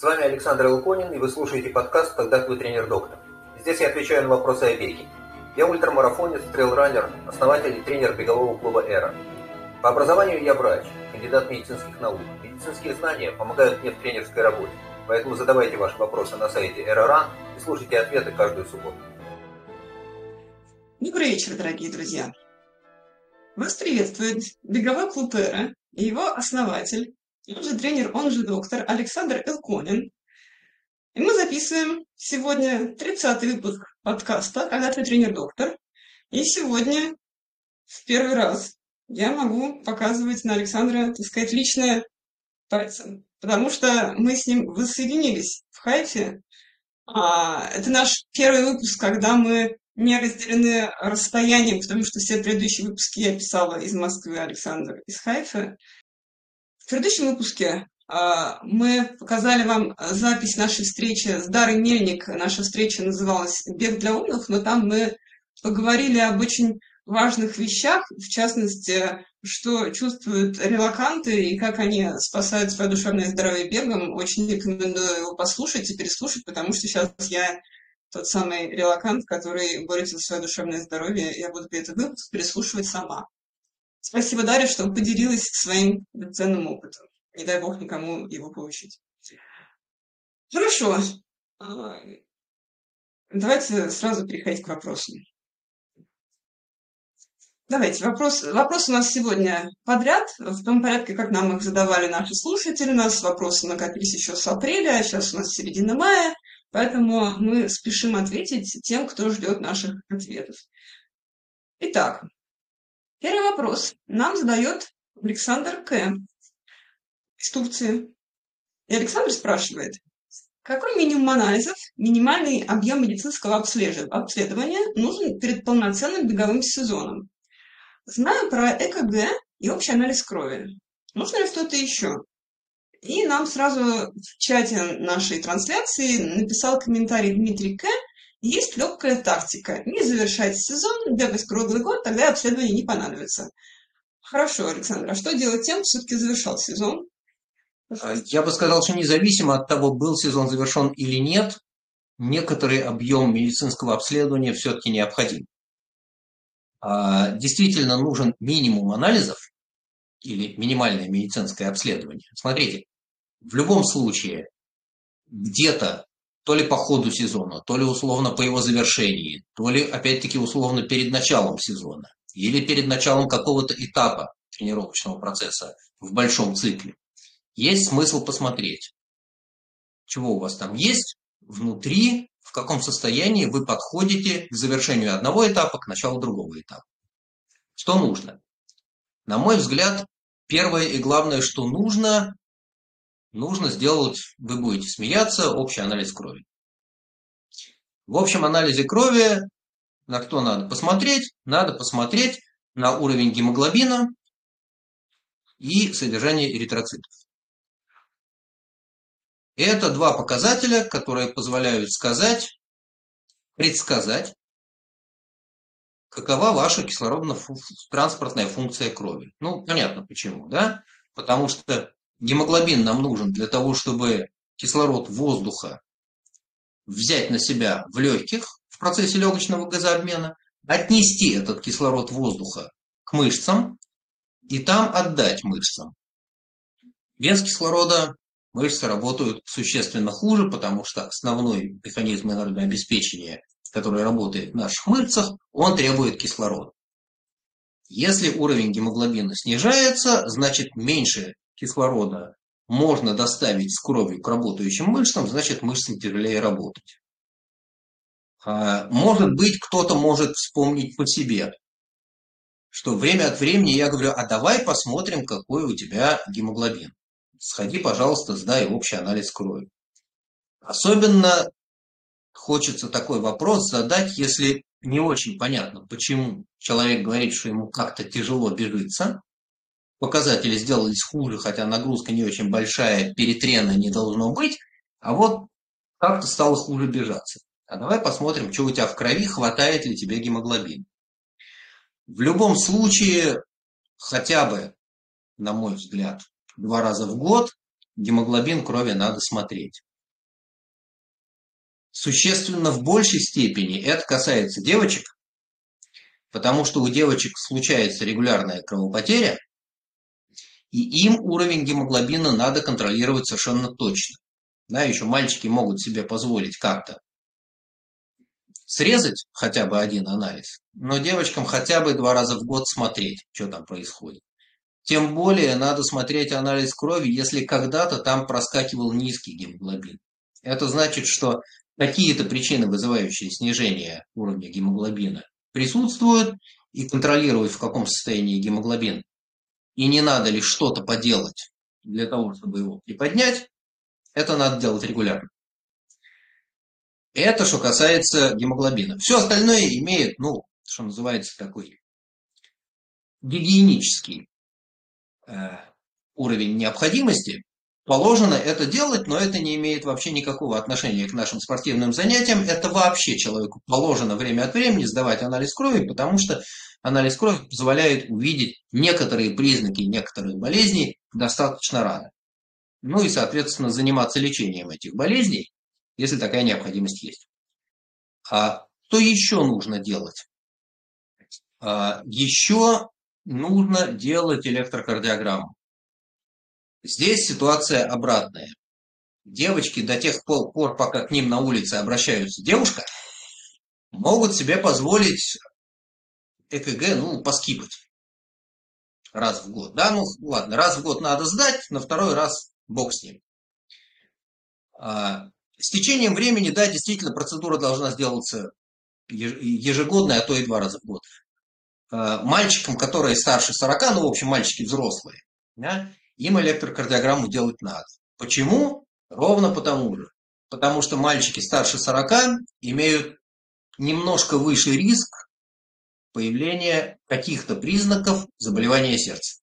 С вами Александр Луконин, и вы слушаете подкаст «Когда твой тренер-доктор». Здесь я отвечаю на вопросы о беге. Я ультрамарафонец, трейлранер, основатель и тренер бегового клуба «Эра». По образованию я врач, кандидат медицинских наук. Медицинские знания помогают мне в тренерской работе. Поэтому задавайте ваши вопросы на сайте «Эра.Ран» и слушайте ответы каждую субботу. Добрый вечер, дорогие друзья! Вас приветствует беговой клуб «Эра» и его основатель, он же тренер, он же доктор Александр Элконин. И мы записываем сегодня 30-й выпуск подкаста «Когда ты тренер-доктор». И сегодня в первый раз я могу показывать на Александра, так сказать, личное пальцем. Потому что мы с ним воссоединились в Хайфе. А, это наш первый выпуск, когда мы не разделены расстоянием, потому что все предыдущие выпуски я писала из Москвы, Александр из Хайфа. В предыдущем выпуске а, мы показали вам запись нашей встречи с Дарой Мельник. Наша встреча называлась «Бег для умных», но там мы поговорили об очень важных вещах, в частности, что чувствуют релаканты и как они спасают свое душевное здоровье бегом. Очень рекомендую его послушать и переслушать, потому что сейчас я тот самый релакант, который борется за свое душевное здоровье. Я буду этот выпуск переслушивать сама. Спасибо, Дарья, что поделилась своим ценным опытом. Не дай бог никому его получить. Хорошо. А, давайте сразу переходить к вопросам. Давайте, вопрос, вопрос у нас сегодня подряд, в том порядке, как нам их задавали наши слушатели. У нас вопросы накопились еще с апреля, а сейчас у нас середина мая, поэтому мы спешим ответить тем, кто ждет наших ответов. Итак, Первый вопрос нам задает Александр К. из Турции. И Александр спрашивает, какой минимум анализов, минимальный объем медицинского обследования нужен перед полноценным беговым сезоном? Знаю про ЭКГ и общий анализ крови. Нужно ли что-то еще? И нам сразу в чате нашей трансляции написал комментарий Дмитрий К. Есть легкая тактика. Не завершать сезон, бегать круглый год, тогда обследование не понадобится. Хорошо, Александр, а что делать тем, кто все-таки завершал сезон? А, я бы сказал, что независимо от того, был сезон завершен или нет, некоторый объем медицинского обследования все-таки необходим. А, действительно нужен минимум анализов или минимальное медицинское обследование. Смотрите, в любом случае где-то то ли по ходу сезона, то ли условно по его завершении, то ли опять-таки условно перед началом сезона или перед началом какого-то этапа тренировочного процесса в большом цикле. Есть смысл посмотреть, чего у вас там есть внутри, в каком состоянии вы подходите к завершению одного этапа, к началу другого этапа. Что нужно? На мой взгляд, первое и главное, что нужно, нужно сделать, вы будете смеяться, общий анализ крови. В общем анализе крови на кто надо посмотреть? Надо посмотреть на уровень гемоглобина и содержание эритроцитов. Это два показателя, которые позволяют сказать, предсказать, какова ваша кислородно-транспортная функция крови. Ну, понятно почему, да? Потому что Гемоглобин нам нужен для того, чтобы кислород воздуха взять на себя в легких в процессе легочного газообмена, отнести этот кислород воздуха к мышцам и там отдать мышцам. Без кислорода мышцы работают существенно хуже, потому что основной механизм энергообеспечения, который работает в наших мышцах, он требует кислорода. Если уровень гемоглобина снижается, значит меньше кислорода можно доставить с кровью к работающим мышцам, значит мышцам тяжелее работать. А, может быть, кто-то может вспомнить по себе, что время от времени я говорю, а давай посмотрим, какой у тебя гемоглобин. Сходи, пожалуйста, сдай общий анализ крови. Особенно хочется такой вопрос задать, если не очень понятно, почему человек говорит, что ему как-то тяжело бежится, показатели сделались хуже, хотя нагрузка не очень большая, перетрена не должно быть, а вот как-то стало хуже бежаться. А давай посмотрим, что у тебя в крови, хватает ли тебе гемоглобин. В любом случае, хотя бы, на мой взгляд, два раза в год гемоглобин крови надо смотреть. существенно в большей степени это касается девочек, потому что у девочек случается регулярная кровопотеря, и им уровень гемоглобина надо контролировать совершенно точно. Да, еще мальчики могут себе позволить как-то срезать хотя бы один анализ, но девочкам хотя бы два раза в год смотреть, что там происходит. Тем более надо смотреть анализ крови, если когда-то там проскакивал низкий гемоглобин. Это значит, что какие-то причины, вызывающие снижение уровня гемоглобина, присутствуют, и контролировать, в каком состоянии гемоглобин, и не надо ли что-то поделать для того, чтобы его приподнять, это надо делать регулярно. Это что касается гемоглобина. Все остальное имеет, ну, что называется, такой гигиенический э, уровень необходимости. Положено это делать, но это не имеет вообще никакого отношения к нашим спортивным занятиям. Это вообще человеку положено время от времени сдавать анализ крови, потому что анализ крови позволяет увидеть некоторые признаки некоторых болезней достаточно рано. Ну и, соответственно, заниматься лечением этих болезней если такая необходимость есть. А что еще нужно делать? А, еще нужно делать электрокардиограмму. Здесь ситуация обратная. Девочки до тех пор, пока к ним на улице обращаются девушка, могут себе позволить ЭКГ, ну, поскипать раз в год. Да, ну ладно, раз в год надо сдать, на второй раз бог с ним. А, с течением времени, да, действительно, процедура должна сделаться ежегодно, а то и два раза в год. Э, мальчикам, которые старше 40, ну, в общем, мальчики взрослые, да, им электрокардиограмму делать надо. Почему? Ровно потому же. Потому что мальчики старше 40 имеют немножко выше риск появления каких-то признаков заболевания сердца.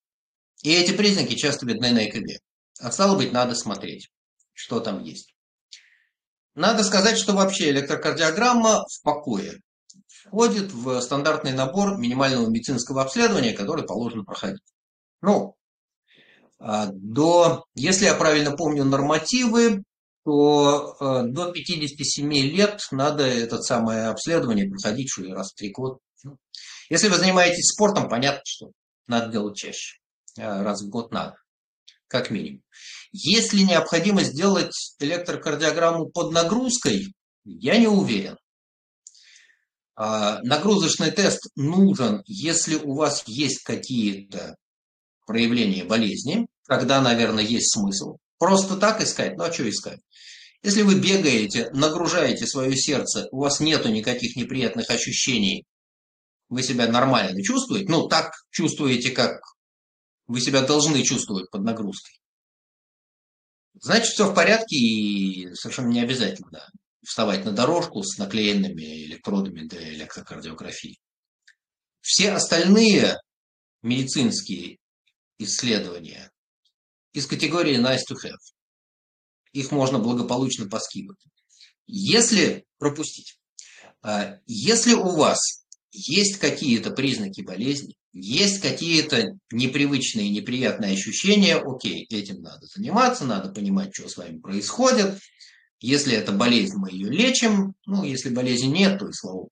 И эти признаки часто видны на ЭКГ. А стало быть, надо смотреть, что там есть. Надо сказать, что вообще электрокардиограмма в покое входит в стандартный набор минимального медицинского обследования, который положено проходить. Ну, а, до, если я правильно помню нормативы, то э, до 57 лет надо это самое обследование проходить что ли, раз в три года. Ну, если вы занимаетесь спортом, понятно, что надо делать чаще. Э, раз в год надо, как минимум. Есть ли необходимость сделать электрокардиограмму под нагрузкой, я не уверен. А, нагрузочный тест нужен, если у вас есть какие-то проявления болезни, тогда, наверное, есть смысл. Просто так искать, ну а что искать? Если вы бегаете, нагружаете свое сердце, у вас нету никаких неприятных ощущений, вы себя нормально чувствуете, ну так чувствуете, как вы себя должны чувствовать под нагрузкой, значит, все в порядке и совершенно не обязательно вставать на дорожку с наклеенными электродами для электрокардиографии. Все остальные медицинские исследования из категории nice to have. Их можно благополучно поскидывать. Если пропустить, а, если у вас есть какие-то признаки болезни, есть какие-то непривычные, неприятные ощущения, окей, этим надо заниматься, надо понимать, что с вами происходит. Если это болезнь, мы ее лечим. Ну, если болезни нет, то и слава.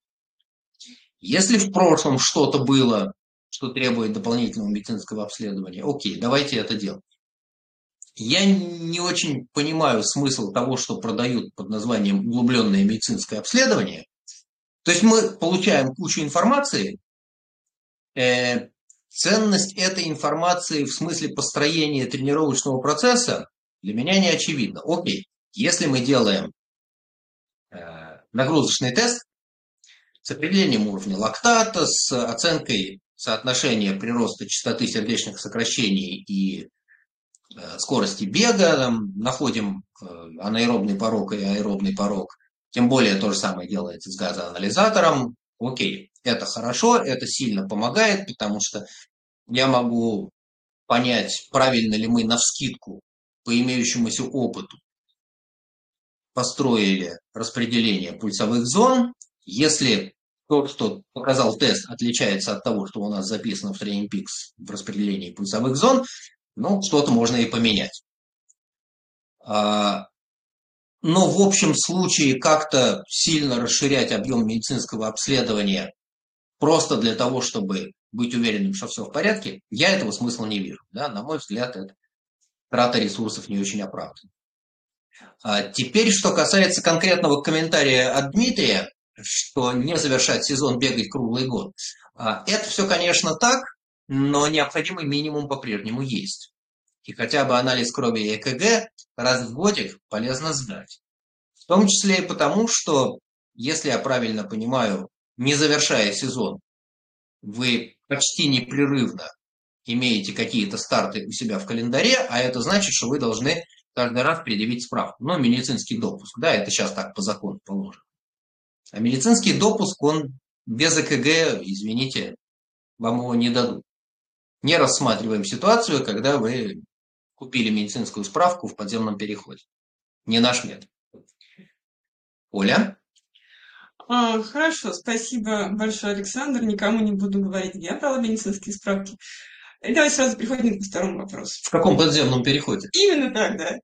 Если в прошлом что-то было, что требует дополнительного медицинского обследования, окей, давайте это делать. Я не очень понимаю смысл того, что продают под названием углубленное медицинское обследование. То есть мы получаем кучу информации, Э, ценность этой информации в смысле построения тренировочного процесса для меня не очевидна. Окей, если мы делаем э, нагрузочный тест с определением уровня лактата, с оценкой соотношения прироста частоты сердечных сокращений и э, скорости бега, там, находим анаэробный порог и аэробный порог, тем более то же самое делается с газоанализатором, окей, это хорошо, это сильно помогает, потому что я могу понять, правильно ли мы на вскидку по имеющемуся опыту построили распределение пульсовых зон. Если то, что показал тест, отличается от того, что у нас записано в TrainPix в распределении пульсовых зон, ну, что-то можно и поменять. А, но в общем случае как-то сильно расширять объем медицинского обследования просто для того, чтобы быть уверенным, что все в порядке, я этого смысла не вижу. Да? На мой взгляд, это трата ресурсов не очень оправдана. А теперь, что касается конкретного комментария от Дмитрия, что не завершать сезон бегать круглый год. А, это все, конечно, так, но необходимый минимум по-прежнему есть. И хотя бы анализ крови и ЭКГ раз в годик полезно сдать. В том числе и потому, что, если я правильно понимаю, не завершая сезон, вы почти непрерывно имеете какие-то старты у себя в календаре, а это значит, что вы должны каждый раз предъявить справку. Ну, медицинский допуск, да, это сейчас так по закону положено. А медицинский допуск, он без ЭКГ, извините, вам его не дадут. Не рассматриваем ситуацию, когда вы купили медицинскую справку в подземном переходе. Не наш метод. Оля? А, хорошо, спасибо большое, Александр. Никому не буду говорить, я брала медицинские справки. И давайте сразу переходим к второму вопросу. В каком подземном переходе? Именно так, да.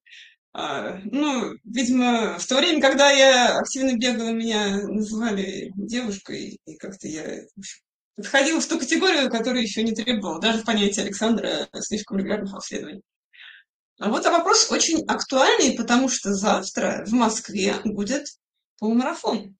А, ну, видимо, в то время, когда я активно бегала, меня называли девушкой, и как-то я подходила в ту категорию, которую еще не требовала, даже в понятии Александра слишком регулярных обследований. А вот а вопрос очень актуальный, потому что завтра в Москве будет полумарафон.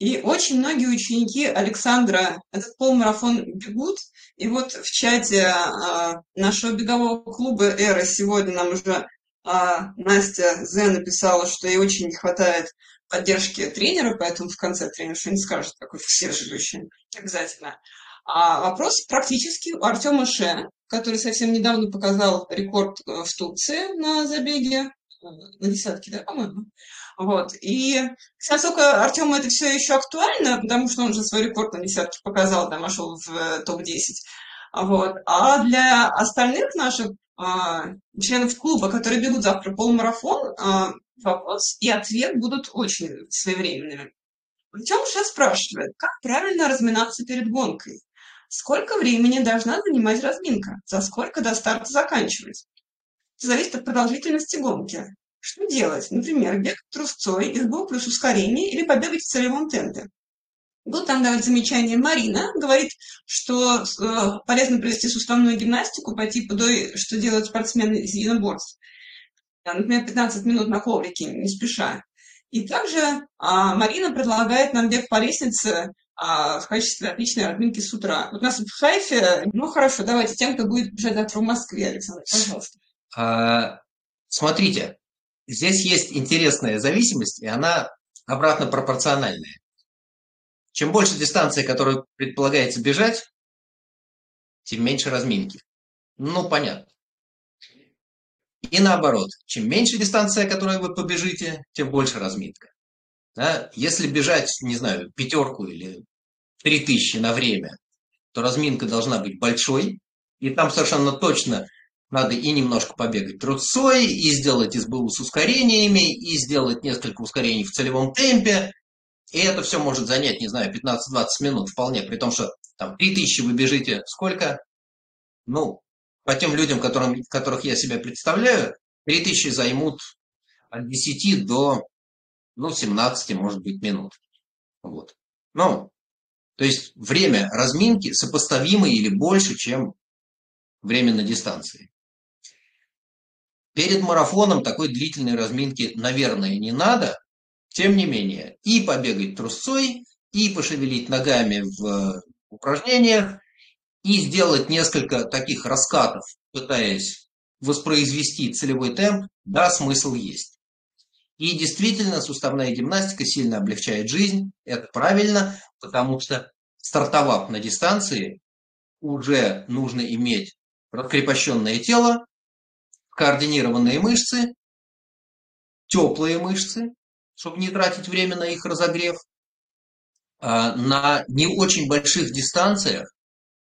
И очень многие ученики Александра этот полумарафон бегут. И вот в чате а, нашего бегового клуба «Эра» сегодня нам уже а, Настя Зе написала, что ей очень не хватает поддержки тренера, поэтому в конце тренер что-нибудь скажет, такой всеожидающий, обязательно. А вопрос практически у Артема Ше, который совсем недавно показал рекорд э, в Турции на забеге, э, на десятке, да, по-моему. Вот. И насколько Артему это все еще актуально, потому что он же свой рекорд на десятке показал, там вошел в э, топ-10. Вот. А для остальных наших а, членов клуба, которые бегут завтра полумарафон, а, вопрос и ответ будут очень своевременными. Причем сейчас спрашивает, как правильно разминаться перед гонкой? Сколько времени должна занимать разминка? За сколько до старта заканчивать? Это зависит от продолжительности гонки. Что делать? Например, бег трусцой, СБУ плюс ускорение или побегать в целевом темпе. Был там давать замечание Марина, говорит, что э, полезно провести суставную гимнастику по типу той, что делают спортсмены из единоборств. Например, 15 минут на коврике, не спеша. И также а, Марина предлагает нам бег по лестнице а, в качестве отличной разминки с утра. Вот у нас в Хайфе, ну хорошо, давайте тем, кто будет бежать завтра в Москве, Александр, пожалуйста. А, смотрите, здесь есть интересная зависимость, и она обратно пропорциональная. Чем больше дистанции, которую предполагается бежать, тем меньше разминки. Ну, понятно. И наоборот, чем меньше дистанция, которую вы побежите, тем больше разминка. Да? Если бежать, не знаю, пятерку или три тысячи на время, то разминка должна быть большой, и там совершенно точно надо и немножко побегать трусцой, и сделать СБУ с ускорениями, и сделать несколько ускорений в целевом темпе, и это все может занять, не знаю, 15-20 минут вполне, при том, что там 3000 вы бежите сколько? Ну, по тем людям, которым, которых я себя представляю, 3000 займут от 10 до ну, 17, может быть, минут. Вот. Ну, то есть время разминки сопоставимо или больше, чем время на дистанции. Перед марафоном такой длительной разминки, наверное, не надо, тем не менее, и побегать трусцой, и пошевелить ногами в упражнениях, и сделать несколько таких раскатов, пытаясь воспроизвести целевой темп, да, смысл есть. И действительно, суставная гимнастика сильно облегчает жизнь, это правильно, потому что стартовав на дистанции, уже нужно иметь раскрепощенное тело, координированные мышцы, теплые мышцы, чтобы не тратить время на их разогрев. А, на не очень больших дистанциях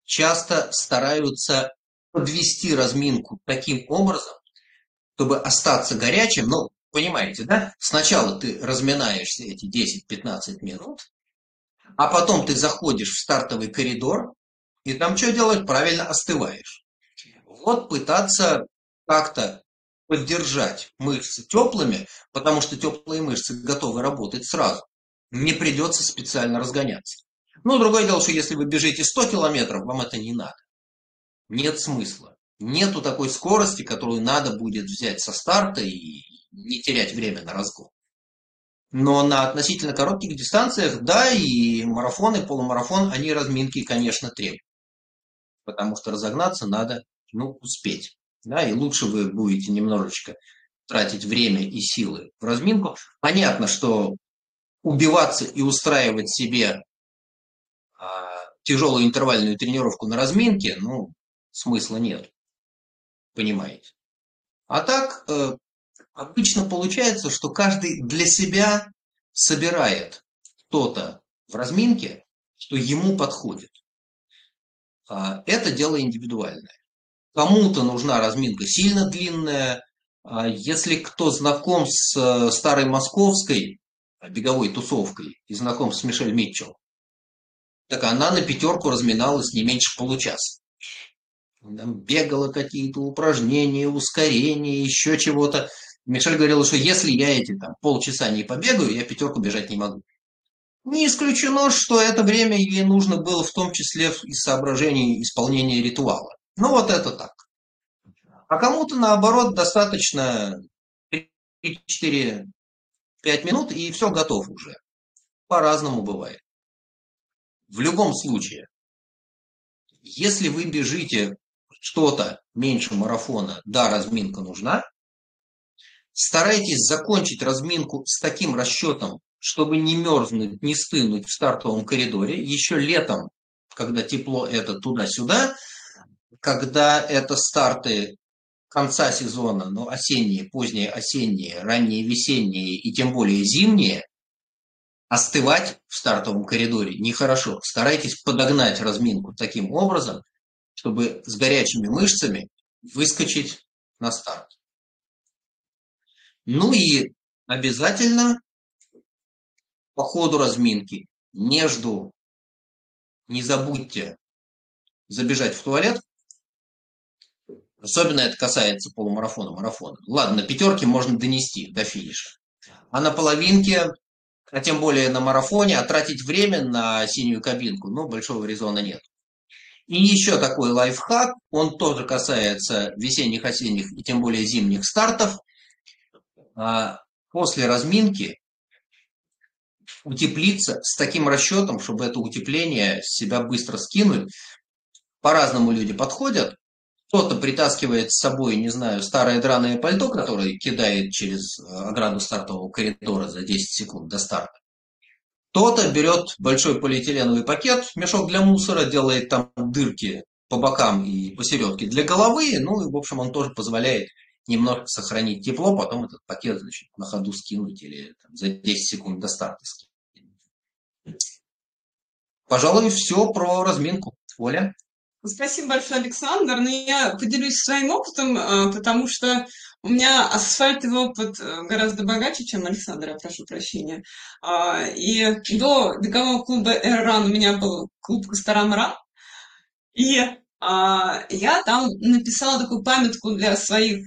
часто стараются подвести разминку таким образом, чтобы остаться горячим. Ну, понимаете, да? Сначала ты разминаешься эти 10-15 минут, а потом ты заходишь в стартовый коридор, и там что делать? Правильно остываешь. Вот пытаться как-то поддержать мышцы теплыми, потому что теплые мышцы готовы работать сразу. Не придется специально разгоняться. Ну, другое дело, что если вы бежите 100 километров, вам это не надо. Нет смысла. Нету такой скорости, которую надо будет взять со старта и не терять время на разгон. Но на относительно коротких дистанциях, да, и марафон, и полумарафон, они разминки, конечно, требуют. Потому что разогнаться надо, ну, успеть. Да, и лучше вы будете немножечко тратить время и силы в разминку. Понятно, что убиваться и устраивать себе а, тяжелую интервальную тренировку на разминке, ну, смысла нет. Понимаете? А так, э, обычно получается, что каждый для себя собирает что-то в разминке, что ему подходит. А, это дело индивидуальное. Кому-то нужна разминка сильно длинная. А, если кто знаком с э, старой московской беговой тусовкой и знаком с Мишель Митчелл, так она на пятерку разминалась не меньше получаса. Там бегала какие-то упражнения, ускорения, еще чего-то. Мишель говорил, что если я эти там, полчаса не побегаю, я пятерку бежать не могу. Не исключено, что это время ей нужно было в том числе из соображений исполнения ритуала. Ну вот это так. А кому-то наоборот достаточно 3-4-5 минут и все готов уже. По-разному бывает. В любом случае, если вы бежите что-то меньше марафона, да, разминка нужна, старайтесь закончить разминку с таким расчетом, чтобы не мерзнуть, не стынуть в стартовом коридоре. Еще летом, когда тепло это туда-сюда, когда это старты конца сезона, ну, осенние, поздние осенние, ранние весенние и тем более зимние, остывать в стартовом коридоре нехорошо. Старайтесь подогнать разминку таким образом, чтобы с горячими мышцами выскочить на старт. Ну и обязательно по ходу разминки между не забудьте забежать в туалет. Особенно это касается полумарафона, марафона. Ладно, на пятерке можно донести до финиша. А на половинке, а тем более на марафоне, а тратить время на синюю кабинку, ну, большого резона нет. И еще такой лайфхак, он тоже касается весенних, осенних и тем более зимних стартов. А, после разминки утеплиться с таким расчетом, чтобы это утепление себя быстро скинуть. По-разному люди подходят. Кто-то притаскивает с собой, не знаю, старое драное пальто, которое кидает через ограду стартового коридора за 10 секунд до старта. Кто-то берет большой полиэтиленовый пакет, мешок для мусора, делает там дырки по бокам и посередке для головы, ну и, в общем, он тоже позволяет немного сохранить тепло, потом этот пакет, значит, на ходу скинуть или там, за 10 секунд до старта скинуть. Пожалуй, все про разминку. Оля? Спасибо большое, Александр. Но ну, я поделюсь своим опытом, а, потому что у меня асфальтовый опыт э, гораздо богаче, чем Александра, прошу прощения. А, и до бегового клуба «Эрран» у меня был клуб «Костарамран». И а, я там написала такую памятку для своих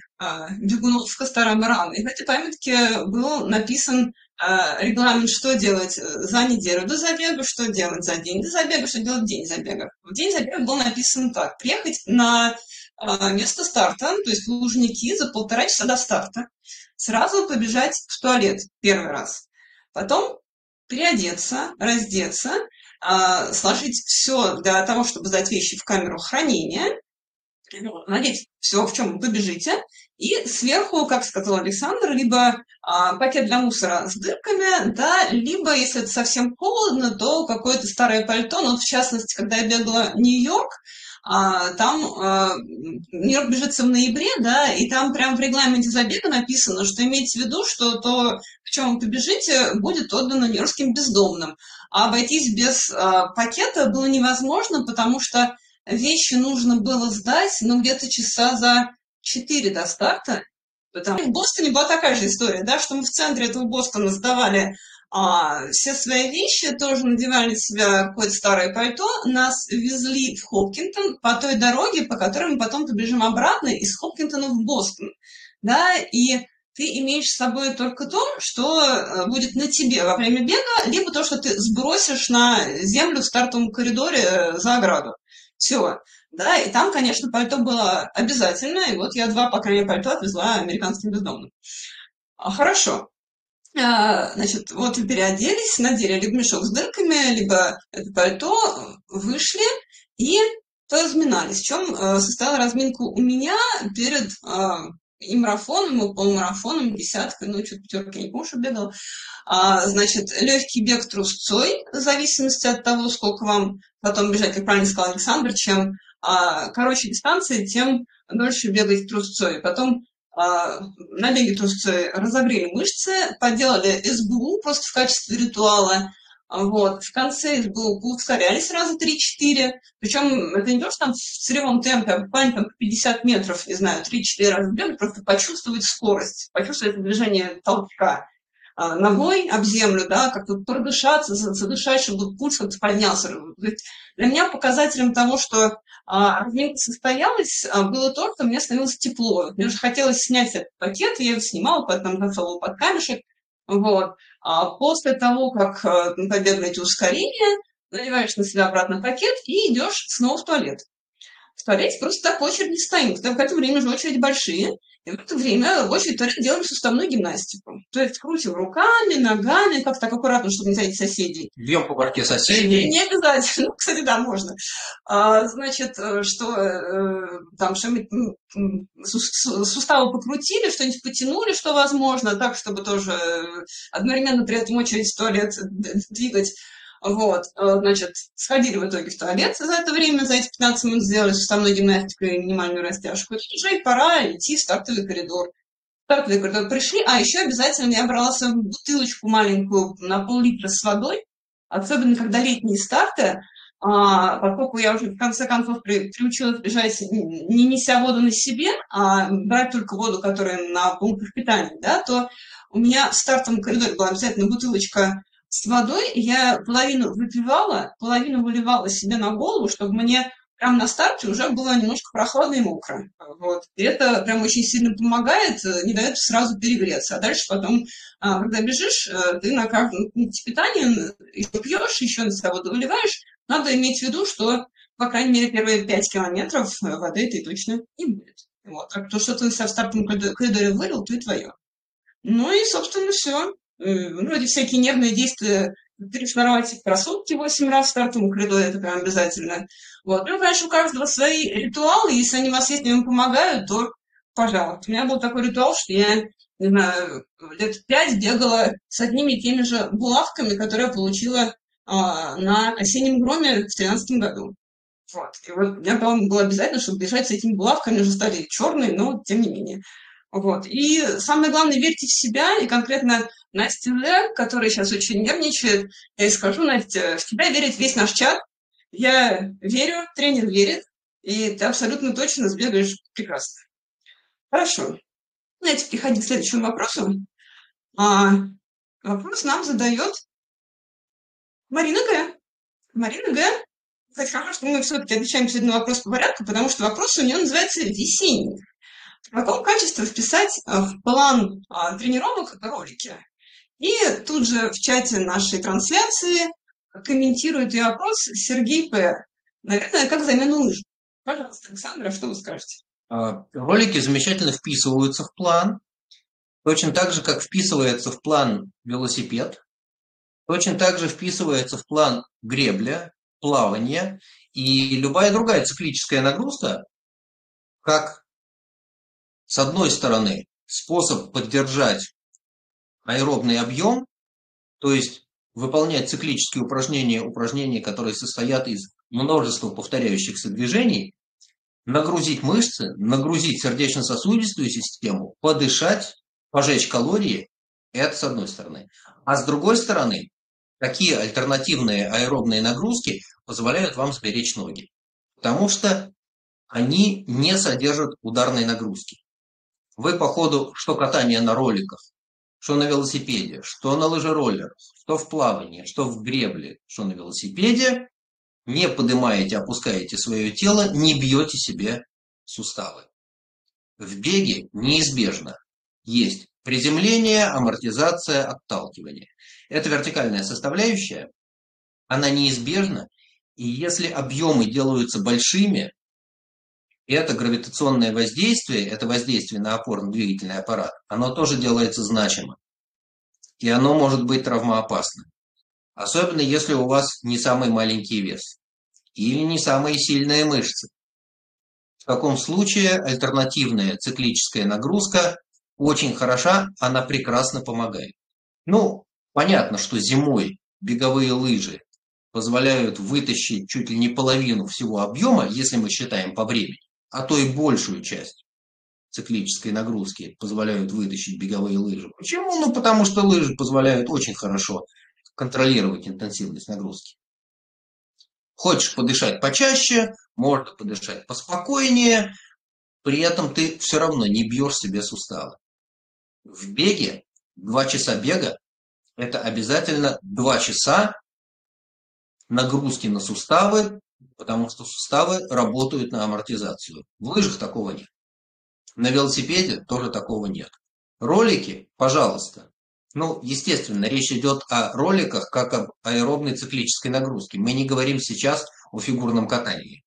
бегунов в Костарамран. И в этой памятке был написан а, регламент, что делать э, за неделю до забега, что делать за день до забега, что делать в день забега. В день забега было написано так. Приехать на а, место старта, то есть в Лужники, за полтора часа до старта. Сразу побежать в туалет первый раз. Потом переодеться, раздеться, а, сложить все для того, чтобы сдать вещи в камеру хранения, надеть все, в чем вы побежите, и сверху, как сказал Александр, либо а, пакет для мусора с дырками, да, либо, если это совсем холодно, то какое-то старое пальто. Но, в частности, когда я бегала в Нью-Йорк, а, там а, Нью-Йорк бежится в ноябре, да, и там прямо в регламенте забега написано, что имейте в виду, что то, в чем вы побежите, будет отдано нью-йоркским бездомным. А обойтись без а, пакета было невозможно, потому что вещи нужно было сдать, ну, где-то часа за 4 до старта. Потому... В Бостоне была такая же история, да, что мы в центре этого Бостона сдавали а, все свои вещи, тоже надевали на себя какое-то старое пальто, нас везли в Хопкинтон по той дороге, по которой мы потом побежим обратно из Хопкинтона в Бостон. да, и ты имеешь с собой только то, что э, будет на тебе во время бега, либо то, что ты сбросишь на землю в стартовом коридоре э, за ограду. Все. Да, и там, конечно, пальто было обязательно, и вот я два, по крайней мере, пальто отвезла американским бездомным. А, хорошо. А, значит, вот вы переоделись, надели либо мешок с дырками, либо это пальто, вышли и поразминались. В чем э, состояла разминка у меня перед а, и марафоном, и полумарафоном, десяткой, ну, что-то пятерки, не помню, что бегал. А, значит, легкий бег трусцой, в зависимости от того, сколько вам потом бежать, как правильно сказал Александр, чем а, короче дистанции, тем дольше бегать трусцой. Потом а, на беге трусцой разогрели мышцы, поделали СБУ просто в качестве ритуала, вот. В конце СБУ ускорялись раза 3-4. Причем это не то, что там в сырьевом темпе, а буквально там 50 метров, не знаю, 3-4 раза бегать, просто почувствовать скорость, почувствовать движение толчка а, ногой об землю, да, как-то продышаться, задышать, чтобы пульс как-то поднялся. Для меня показателем того, что а, разминка состоялась, а, было то, что мне становилось тепло. Мне уже хотелось снять этот пакет, я его снимала, потом засовывала под камешек, вот. А после того, как э, побегали эти ускорения, надеваешь на себя обратно пакет и идешь снова в туалет. В туалете просто так очередь не стоим. В это время же очереди большие. И в это время туалет делаем суставную гимнастику. То есть крутим руками, ногами, как так аккуратно, чтобы не задеть соседей. Бьем по башке соседей. Не обязательно. Ну, кстати, да, можно. А, значит, э, что э, там что-нибудь суставы покрутили, что-нибудь потянули, что возможно, так, чтобы тоже одновременно при этом очередь в туалет двигать. Вот, э, значит, сходили в итоге в туалет за это время, за эти 15 минут сделали суставную гимнастику и минимальную растяжку. И уже пора идти в стартовый коридор. В стартовый коридор пришли, а еще обязательно я брала свою бутылочку маленькую на пол-литра с водой, особенно когда летние старты, а, поскольку я уже в конце концов при, приучилась бежать, не неся воду на себе, а брать только воду, которая на пунктах питания, да, то у меня в стартовом коридоре была обязательно бутылочка с водой я половину выпивала, половину выливала себе на голову, чтобы мне прямо на старте уже было немножко прохладно и мокро. Вот. И это прям очень сильно помогает, э, не дает сразу перегреться. А дальше потом, а, когда бежишь, э, ты на каждом пункте питания еще пьешь, еще на себя воду выливаешь. Надо иметь в виду, что, по крайней мере, первые 5 километров э, воды этой точно не будет. Вот. Так то, что ты в стартовом коридоре вылил, то твое. Ну и, собственно, все. Э, вроде всякие нервные действия, перешнуровать кроссовки 8 раз в стартовом коридоре, это прям обязательно. Вот. Ну, конечно, у каждого свои ритуалы, если они вас есть, вам помогают, то пожалуйста. У меня был такой ритуал, что я, не знаю, лет пять бегала с одними и теми же булавками, которые я получила а, на осеннем громе в 2013 году. Вот. И вот меня, по-моему, было обязательно, чтобы бежать с этими булавками, уже стали черные, но тем не менее. Вот. И самое главное, верьте в себя, и конкретно Настя Д, которая сейчас очень нервничает, я ей скажу, Настя, в тебя верит весь наш чат, я верю, тренер верит, и ты абсолютно точно сбегаешь прекрасно. Хорошо. Давайте переходить к следующему вопросу. А, вопрос нам задает Марина Г. Марина Г. Кстати, хорошо, что мы все-таки отвечаем сегодня на вопрос по порядку, потому что вопрос у нее называется «Весенний». В каком качестве вписать э, в план а, тренировок ролики? И тут же в чате нашей трансляции комментирует ее вопрос Сергей П. Наверное, как замена лыж. Пожалуйста, Александра, что вы скажете? А, ролики замечательно вписываются в план. Точно так же, как вписывается в план велосипед. Точно так же вписывается в план гребля, плавание и любая другая циклическая нагрузка, как с одной стороны способ поддержать аэробный объем, то есть выполнять циклические упражнения, упражнения, которые состоят из множества повторяющихся движений, нагрузить мышцы, нагрузить сердечно-сосудистую систему, подышать, пожечь калории, это с одной стороны. А с другой стороны, такие альтернативные аэробные нагрузки позволяют вам сберечь ноги, потому что они не содержат ударной нагрузки. Вы по ходу что катания на роликах, что на велосипеде, что на лыжероллерах, что в плавании, что в гребле, что на велосипеде, не поднимаете, опускаете свое тело, не бьете себе суставы. в беге неизбежно есть приземление, амортизация, отталкивание. Это вертикальная составляющая, она неизбежна, и если объемы делаются большими, это гравитационное воздействие, это воздействие на опорно-двигательный аппарат, оно тоже делается значимо. И оно может быть травмоопасным. Особенно если у вас не самый маленький вес или не самые сильные мышцы. В таком случае альтернативная циклическая нагрузка очень хороша, она прекрасно помогает. Ну, понятно, что зимой беговые лыжи позволяют вытащить чуть ли не половину всего объема, если мы считаем по времени, а то и большую часть циклической нагрузки позволяют вытащить беговые лыжи. Почему? Ну, потому что лыжи позволяют очень хорошо контролировать интенсивность нагрузки. Хочешь подышать почаще, можно подышать поспокойнее, при этом ты все равно не бьешь себе суставы. В беге, два часа бега, это обязательно два часа нагрузки на суставы, потому что суставы работают на амортизацию. В лыжах такого нет. На велосипеде тоже такого нет. Ролики, пожалуйста. Ну, естественно, речь идет о роликах как об аэробной циклической нагрузке. Мы не говорим сейчас о фигурном катании.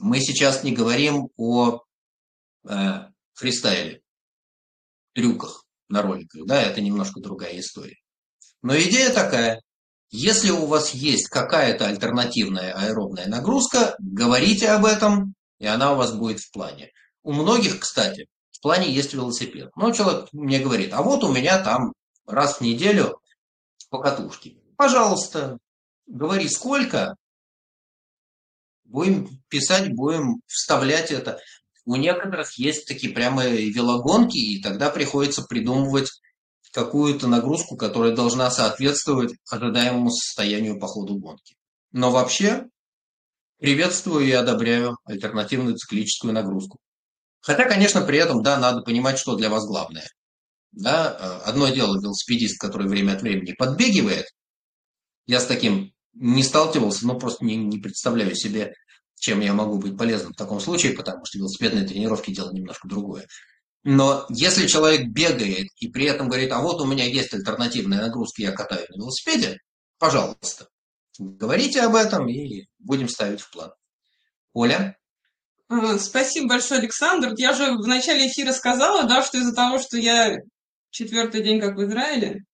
Мы сейчас не говорим о э, фристайле, трюках на роликах. Да, это немножко другая история. Но идея такая. Если у вас есть какая-то альтернативная аэробная нагрузка, говорите об этом, и она у вас будет в плане. У многих, кстати, в плане есть велосипед. Но человек мне говорит, а вот у меня там раз в неделю по катушке. Пожалуйста, говори сколько, будем писать, будем вставлять это. У некоторых есть такие прямые велогонки, и тогда приходится придумывать какую-то нагрузку, которая должна соответствовать ожидаемому состоянию по ходу гонки. Но вообще приветствую и одобряю альтернативную циклическую нагрузку. Хотя, конечно, при этом, да, надо понимать, что для вас главное. Да, э, одно дело велосипедист, который время от времени подбегивает. Я с таким не сталкивался, но просто не, не представляю себе, чем я могу быть полезным в таком случае, потому что велосипедные тренировки дело немножко другое. Но если человек бегает и при этом говорит, а вот у меня есть альтернативная нагрузка, я катаю на велосипеде, пожалуйста, говорите об этом и будем ставить в план. Оля? А, спасибо большое, Александр. Я же в начале эфира сказала, да, что из-за того, что я четвертый день как в Израиле,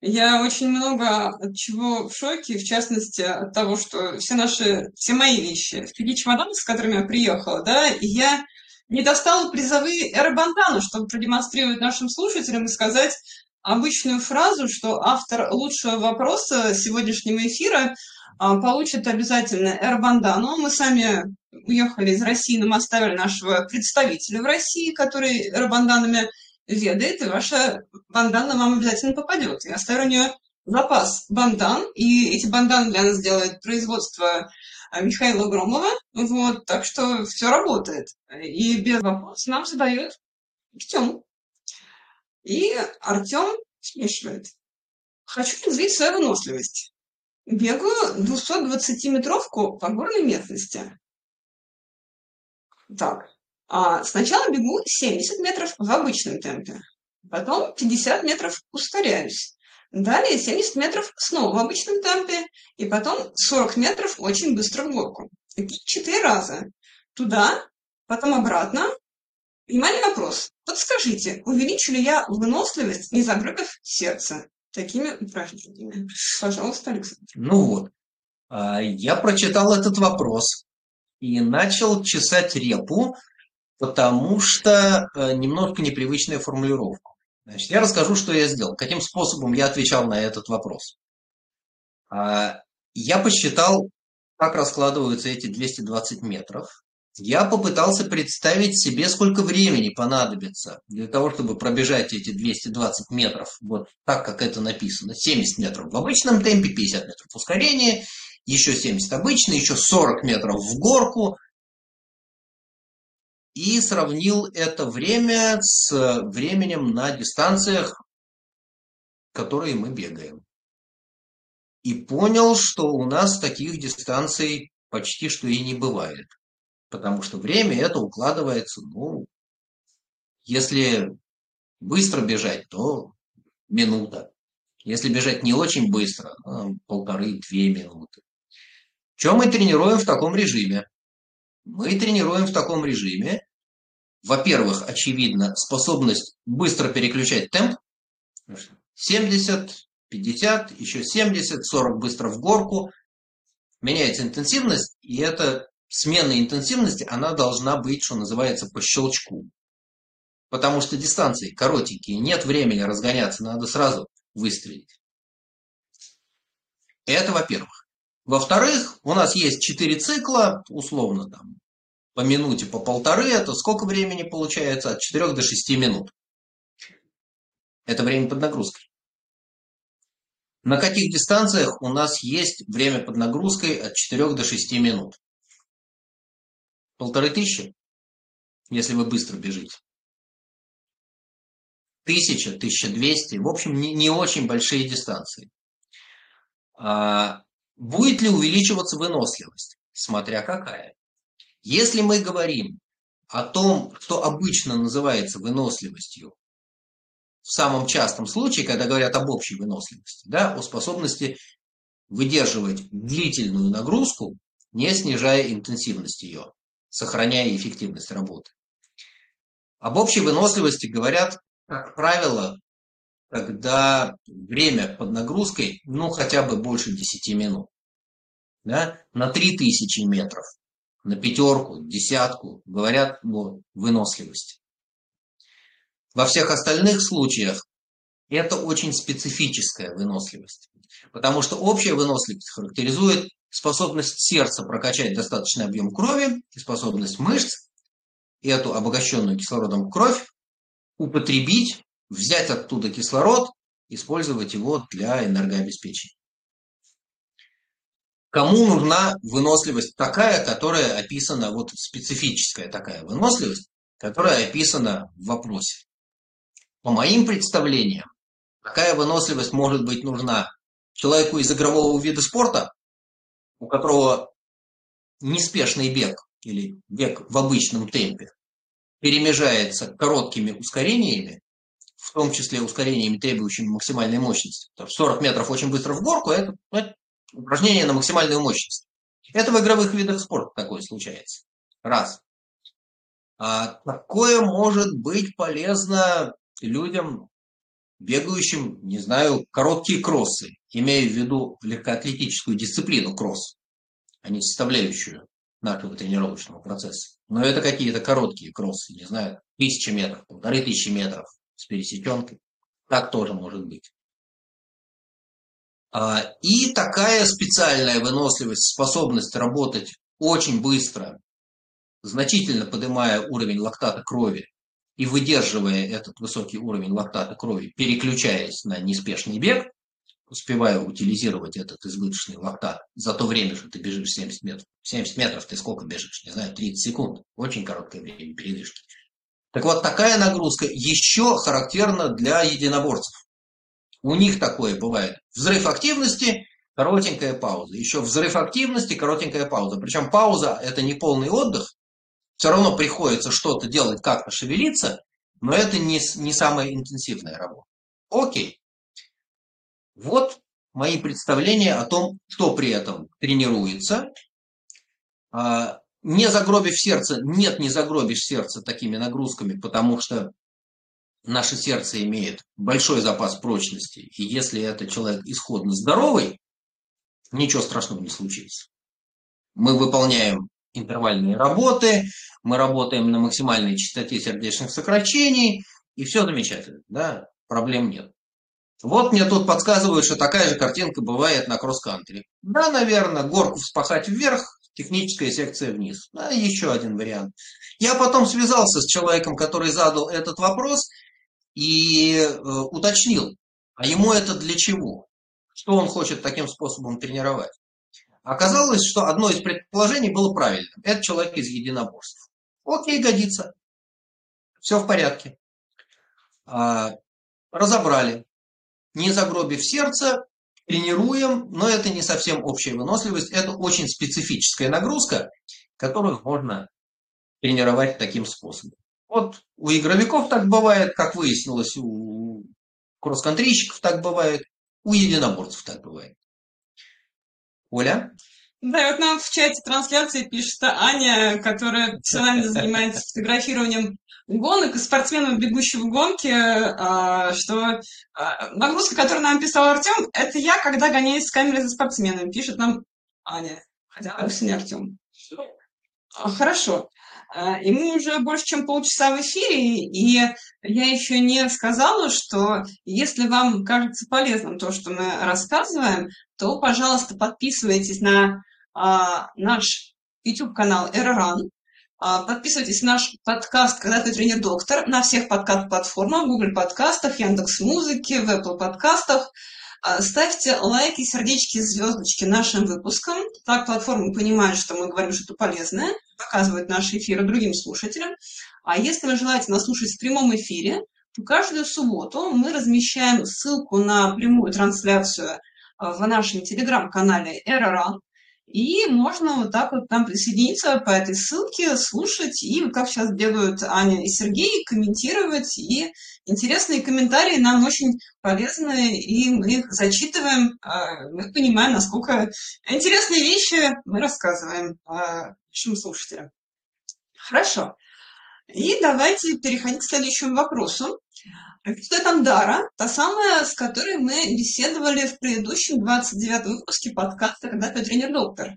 я очень много от чего в шоке, в частности, от того, что все наши, все мои вещи, впереди чемодан, с которыми я приехала, да, и я не достала призовые эробанданы, чтобы продемонстрировать нашим слушателям и сказать обычную фразу, что автор лучшего вопроса сегодняшнего эфира а, получит обязательно эробандану. Мы сами уехали из России, но мы оставили нашего представителя в России, который эробанданами ведает, и ваша бандана вам обязательно попадет. Я оставлю у нее запас бандан, и эти банданы для нас делает производство Михаила Громова. Вот, так что все работает. И без вопросов нам задает Артем. И Артем спрашивает. Хочу развить свою выносливость. Бегаю 220-метровку по горной местности. Так, а сначала бегу 70 метров в обычном темпе, потом 50 метров ускоряюсь, далее 70 метров снова в обычном темпе, и потом 40 метров очень быстро в горку. И четыре раза. Туда, потом обратно. И маленький вопрос. Подскажите, увеличу ли я выносливость, не забрыкав сердце такими упражнениями? Пожалуйста, Александр. Ну вот, а, я прочитал этот вопрос и начал чесать репу, потому что э, немножко непривычная формулировка. Значит, я расскажу, что я сделал, каким способом я отвечал на этот вопрос. А, я посчитал, как раскладываются эти 220 метров. Я попытался представить себе, сколько времени понадобится для того, чтобы пробежать эти 220 метров, вот так, как это написано. 70 метров в обычном темпе, 50 метров ускорения, еще 70 обычно, еще 40 метров в горку, и сравнил это время с временем на дистанциях, которые мы бегаем. И понял, что у нас таких дистанций почти что и не бывает. Потому что время это укладывается, ну, Если быстро бежать, то минута. Если бежать не очень быстро, ну, полторы-две минуты. Чем мы тренируем в таком режиме? Мы тренируем в таком режиме, во-первых, очевидно, способность быстро переключать темп. 70, 50, еще 70, 40 быстро в горку. Меняется интенсивность, и эта смена интенсивности, она должна быть, что называется, по щелчку. Потому что дистанции коротенькие, нет времени разгоняться, надо сразу выстрелить. Это во-первых. Во-вторых, у нас есть 4 цикла, условно там, по минуте, по полторы, это сколько времени получается? От 4 до 6 минут. Это время под нагрузкой. На каких дистанциях у нас есть время под нагрузкой от 4 до 6 минут? Полторы тысячи, если вы быстро бежите. Тысяча, тысяча двести, в общем, не, не очень большие дистанции. А, будет ли увеличиваться выносливость? Смотря какая. Если мы говорим о том, что обычно называется выносливостью, в самом частом случае, когда говорят об общей выносливости, да, о способности выдерживать длительную нагрузку, не снижая интенсивность ее, сохраняя эффективность работы. Об общей выносливости говорят, как правило, когда время под нагрузкой, ну, хотя бы больше 10 минут. Да? На 3000 метров, на пятерку, десятку говорят о выносливости. Во всех остальных случаях это очень специфическая выносливость. Потому что общая выносливость характеризует способность сердца прокачать достаточный объем крови и способность мышц эту обогащенную кислородом кровь употребить, взять оттуда кислород, использовать его для энергообеспечения. Кому нужна выносливость такая, которая описана, вот специфическая такая выносливость, которая описана в вопросе? По моим представлениям, такая выносливость может быть нужна человеку из игрового вида спорта, у которого неспешный бег или бег в обычном темпе перемежается короткими ускорениями, в том числе ускорениями, требующими максимальной мощности. 40 метров очень быстро в горку – это, это упражнение на максимальную мощность. Это в игровых видах спорта такое случается. Раз. А такое может быть полезно людям, бегающим, не знаю, короткие кроссы, имея в виду легкоатлетическую дисциплину кросс, а не составляющую нашего тренировочного процесса. Но это какие-то короткие кроссы, не знаю, тысячи метров, полторы тысячи метров с пересеченкой. Так тоже может быть. А, и такая специальная выносливость, способность работать очень быстро, значительно поднимая уровень лактата крови, и выдерживая этот высокий уровень лактата крови, переключаясь на неспешный бег, успевая утилизировать этот избыточный лактат за то время, что ты бежишь 70 метров. 70 метров ты сколько бежишь? Не знаю, 30 секунд. Очень короткое время передышки. Так вот, такая нагрузка еще характерна для единоборцев. У них такое бывает. Взрыв активности, коротенькая пауза. Еще взрыв активности, коротенькая пауза. Причем пауза – это не полный отдых, все равно приходится что-то делать, как-то шевелиться, но это не, не самая интенсивная работа. Окей. Вот мои представления о том, кто при этом тренируется. А, не загробив сердце, нет, не загробишь сердце такими нагрузками, потому что наше сердце имеет большой запас прочности, и если это человек исходно здоровый, ничего страшного не случится. Мы выполняем интервальные работы, мы работаем на максимальной частоте сердечных сокращений, и все замечательно, да, проблем нет. Вот мне тут подсказывают, что такая же картинка бывает на кросс-кантри. Да, наверное, горку вспахать вверх, техническая секция вниз. Да, еще один вариант. Я потом связался с человеком, который задал этот вопрос и э, уточнил, а ему это для чего? Что он хочет таким способом тренировать? Оказалось, что одно из предположений было правильным. Это человек из единоборств. Окей, годится. Все в порядке. А, разобрали. Не загробив сердце, тренируем, но это не совсем общая выносливость. Это очень специфическая нагрузка, которую можно тренировать таким способом. Вот у игровиков так бывает, как выяснилось, у кросс-контрийщиков так бывает, у единоборцев так бывает. Оля? Да, и вот нам в чате трансляции пишет Аня, которая профессионально занимается фотографированием гонок и спортсменов, бегущих в гонке, а, что а, нагрузка, которую нам писал Артем, это я, когда гоняюсь с камерой за спортсменом, пишет нам Аня, хотя вовсе не Артем. А, хорошо. И мы уже больше, чем полчаса в эфире, и я еще не сказала, что если вам кажется полезным то, что мы рассказываем, то, пожалуйста, подписывайтесь на а, наш YouTube-канал Эроран, а, подписывайтесь на наш подкаст «Когда ты тренер-доктор» на всех подкаст-платформах, Google подкастах, Яндекс Музыки, в Apple подкастах. А, ставьте лайки, сердечки, звездочки нашим выпускам. Так платформа понимает, что мы говорим что-то полезное, показывает наши эфиры другим слушателям. А если вы желаете нас слушать в прямом эфире, то каждую субботу мы размещаем ссылку на прямую трансляцию в нашем телеграм-канале Эроран. И можно вот так вот там присоединиться по этой ссылке, слушать и, как сейчас делают Аня и Сергей, комментировать. И интересные комментарии нам очень полезны, и мы их зачитываем. А, мы понимаем, насколько интересные вещи мы рассказываем нашим слушателям. Хорошо. И давайте переходить к следующему вопросу. Что там Дара, та самая, с которой мы беседовали в предыдущем 29 выпуске подкаста «Когда ты тренер-доктор».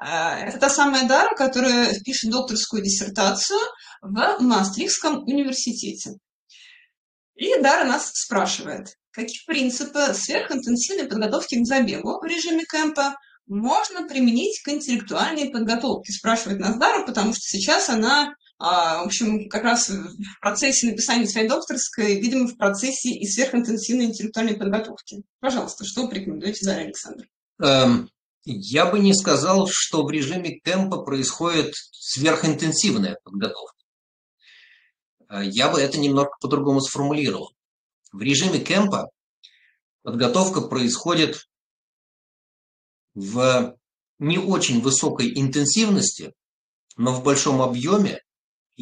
А, это та самая Дара, которая пишет докторскую диссертацию в Мастрихском университете. И Дара нас спрашивает, какие принципы сверхинтенсивной подготовки к забегу в режиме кемпа можно применить к интеллектуальной подготовке? Спрашивает нас Дара, потому что сейчас она в общем, как раз в процессе написания своей докторской, видимо, в процессе и сверхинтенсивной интеллектуальной подготовки. Пожалуйста, что вы порекомендуете, Дарья Александр? Эм, я бы не сказал, что в режиме темпа происходит сверхинтенсивная подготовка. Э, я бы это немного по-другому сформулировал. В режиме кемпа подготовка происходит в не очень высокой интенсивности, но в большом объеме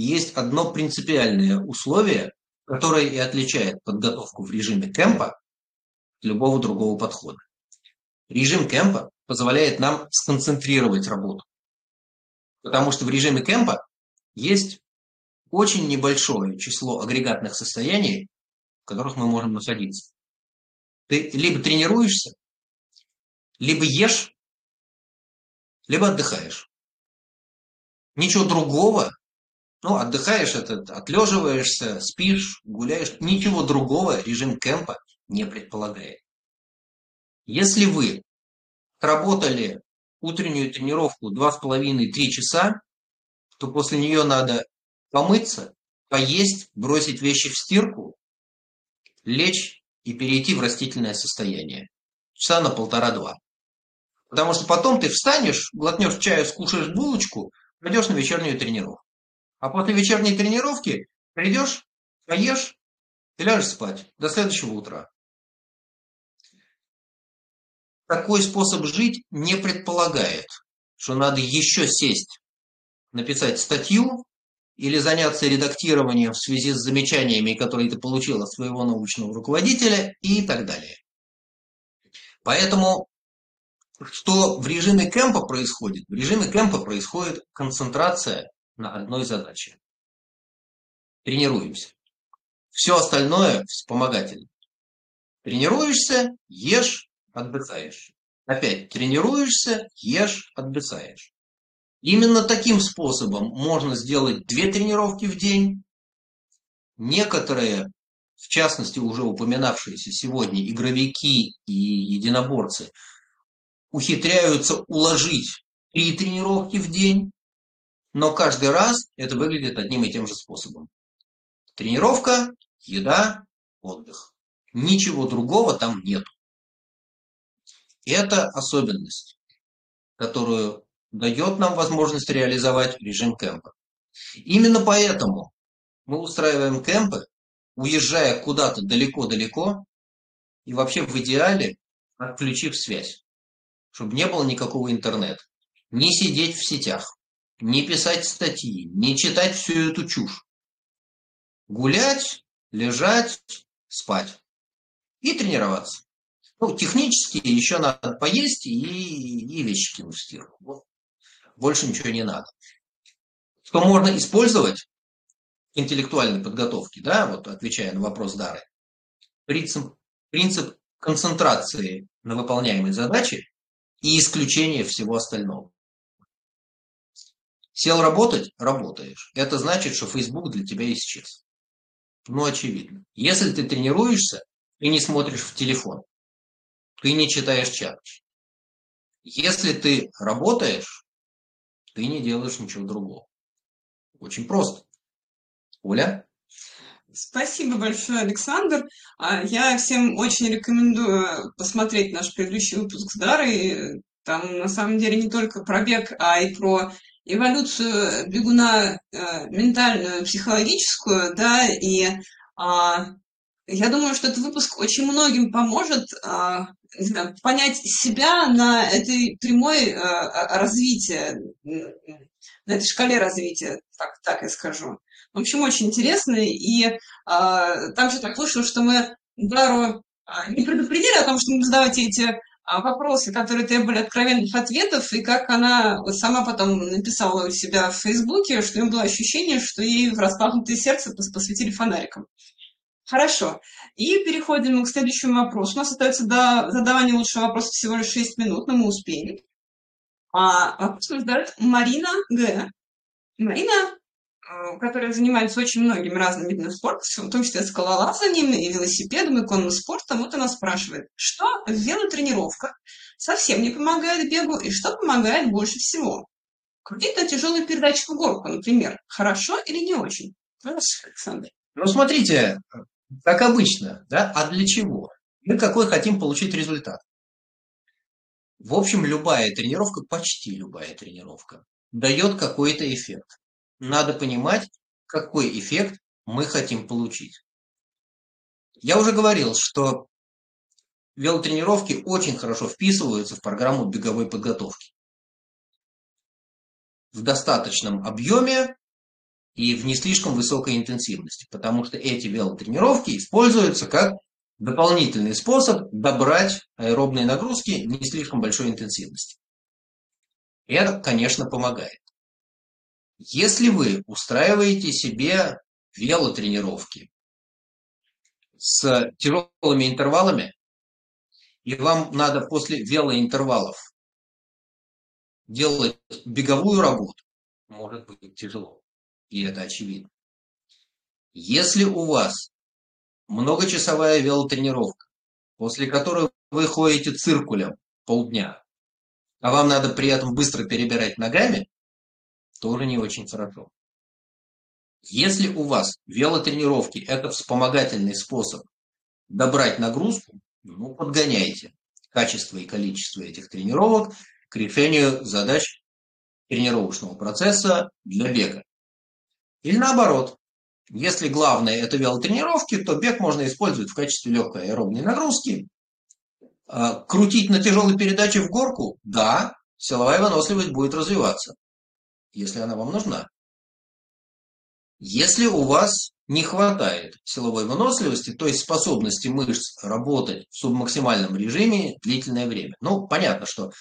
есть одно принципиальное условие, которое и отличает подготовку в режиме кемпа от любого другого подхода. Режим кемпа позволяет нам сконцентрировать работу. Потому что в режиме кемпа есть очень небольшое число агрегатных состояний, в которых мы можем находиться. Ты либо тренируешься, либо ешь, либо отдыхаешь. Ничего другого ну, отдыхаешь, это, отлеживаешься, спишь, гуляешь. Ничего другого режим кемпа не предполагает. Если вы работали утреннюю тренировку 2,5-3 часа, то после нее надо помыться, поесть, бросить вещи в стирку, лечь и перейти в растительное состояние. Часа на полтора-два. Потому что потом ты встанешь, глотнешь чаю, скушаешь булочку, пойдешь на вечернюю тренировку. А после вечерней тренировки придешь, поешь и ляжешь спать до следующего утра. Такой способ жить не предполагает, что надо еще сесть, написать статью или заняться редактированием в связи с замечаниями, которые ты получил от своего научного руководителя и так далее. Поэтому что в режиме кемпа происходит? В режиме кемпа происходит концентрация на одной задаче. Тренируемся. Все остальное вспомогательно. Тренируешься, ешь, отдыхаешь. Опять тренируешься, ешь, отдыхаешь. Именно таким способом можно сделать две тренировки в день. Некоторые, в частности уже упоминавшиеся сегодня игровики и единоборцы, ухитряются уложить три тренировки в день но каждый раз это выглядит одним и тем же способом. Тренировка, еда, отдых. Ничего другого там нет. Это особенность, которую дает нам возможность реализовать режим кемпа. Именно поэтому мы устраиваем кемпы, уезжая куда-то далеко-далеко и вообще в идеале отключив связь, чтобы не было никакого интернета. Не сидеть в сетях, не писать статьи, не читать всю эту чушь. Гулять, лежать, спать и тренироваться. Ну, технически еще надо поесть и, и вещи кинуть. Вот. Больше ничего не надо. Что можно использовать интеллектуальной подготовки, да, вот отвечая на вопрос Дары, принцип, принцип концентрации на выполняемой задаче и исключения всего остального. Сел работать – работаешь. Это значит, что Facebook для тебя исчез. Ну, очевидно. Если ты тренируешься, ты не смотришь в телефон, ты не читаешь чат. Если ты работаешь, ты не делаешь ничего другого. Очень просто. Оля? Спасибо большое, Александр. А, я всем очень рекомендую посмотреть наш предыдущий выпуск с Дарой. Там на самом деле не только про бег, а и про эволюцию бегуна э, ментальную, психологическую, да, и а, я думаю, что этот выпуск очень многим поможет а, знаю, понять себя на этой прямой а, развитии, на этой шкале развития, так, так я скажу. В общем, очень интересно, и а, там же так вышло, что мы Дару не предупредили о том, что мы задавать эти вопросы, которые требовали откровенных ответов, и как она сама потом написала у себя в Фейсбуке, что нее было ощущение, что ей в распахнутое сердце посветили фонариком. Хорошо. И переходим к следующему вопросу. У нас остается до задавания лучшего вопроса всего лишь 6 минут, но мы успеем. А вопрос задает Марина Г. Марина Э, которая занимается очень многими разными видами спорта, в том числе скалолазанием и велосипедом, и конным спортом, вот она спрашивает, что велотренировка совсем не помогает бегу и что помогает больше всего? Крутить на тяжелую передачу в горку, например, хорошо или не очень? Здравствуйте, Александр. Ну, смотрите, как обычно, да, а для чего? Мы какой хотим получить результат? В общем, любая тренировка, почти любая тренировка, дает какой-то эффект надо понимать, какой эффект мы хотим получить. Я уже говорил, что велотренировки очень хорошо вписываются в программу беговой подготовки. В достаточном объеме и в не слишком высокой интенсивности, потому что эти велотренировки используются как дополнительный способ добрать аэробные нагрузки не слишком большой интенсивности. Это, конечно, помогает. Если вы устраиваете себе велотренировки с тяжелыми интервалами, и вам надо после велоинтервалов делать беговую работу, может быть тяжело, и это очевидно. Если у вас многочасовая велотренировка, после которой вы ходите циркулем полдня, а вам надо при этом быстро перебирать ногами, тоже не очень хорошо. Если у вас велотренировки – это вспомогательный способ добрать нагрузку, ну, подгоняйте качество и количество этих тренировок к решению задач тренировочного процесса для бега. Или наоборот, если главное это велотренировки, то бег можно использовать в качестве легкой аэробной нагрузки. А, крутить на тяжелой передаче в горку – да, силовая выносливость будет развиваться если она вам нужна. Если у вас не хватает силовой выносливости, то есть способности мышц работать в субмаксимальном режиме длительное время. Ну, понятно, что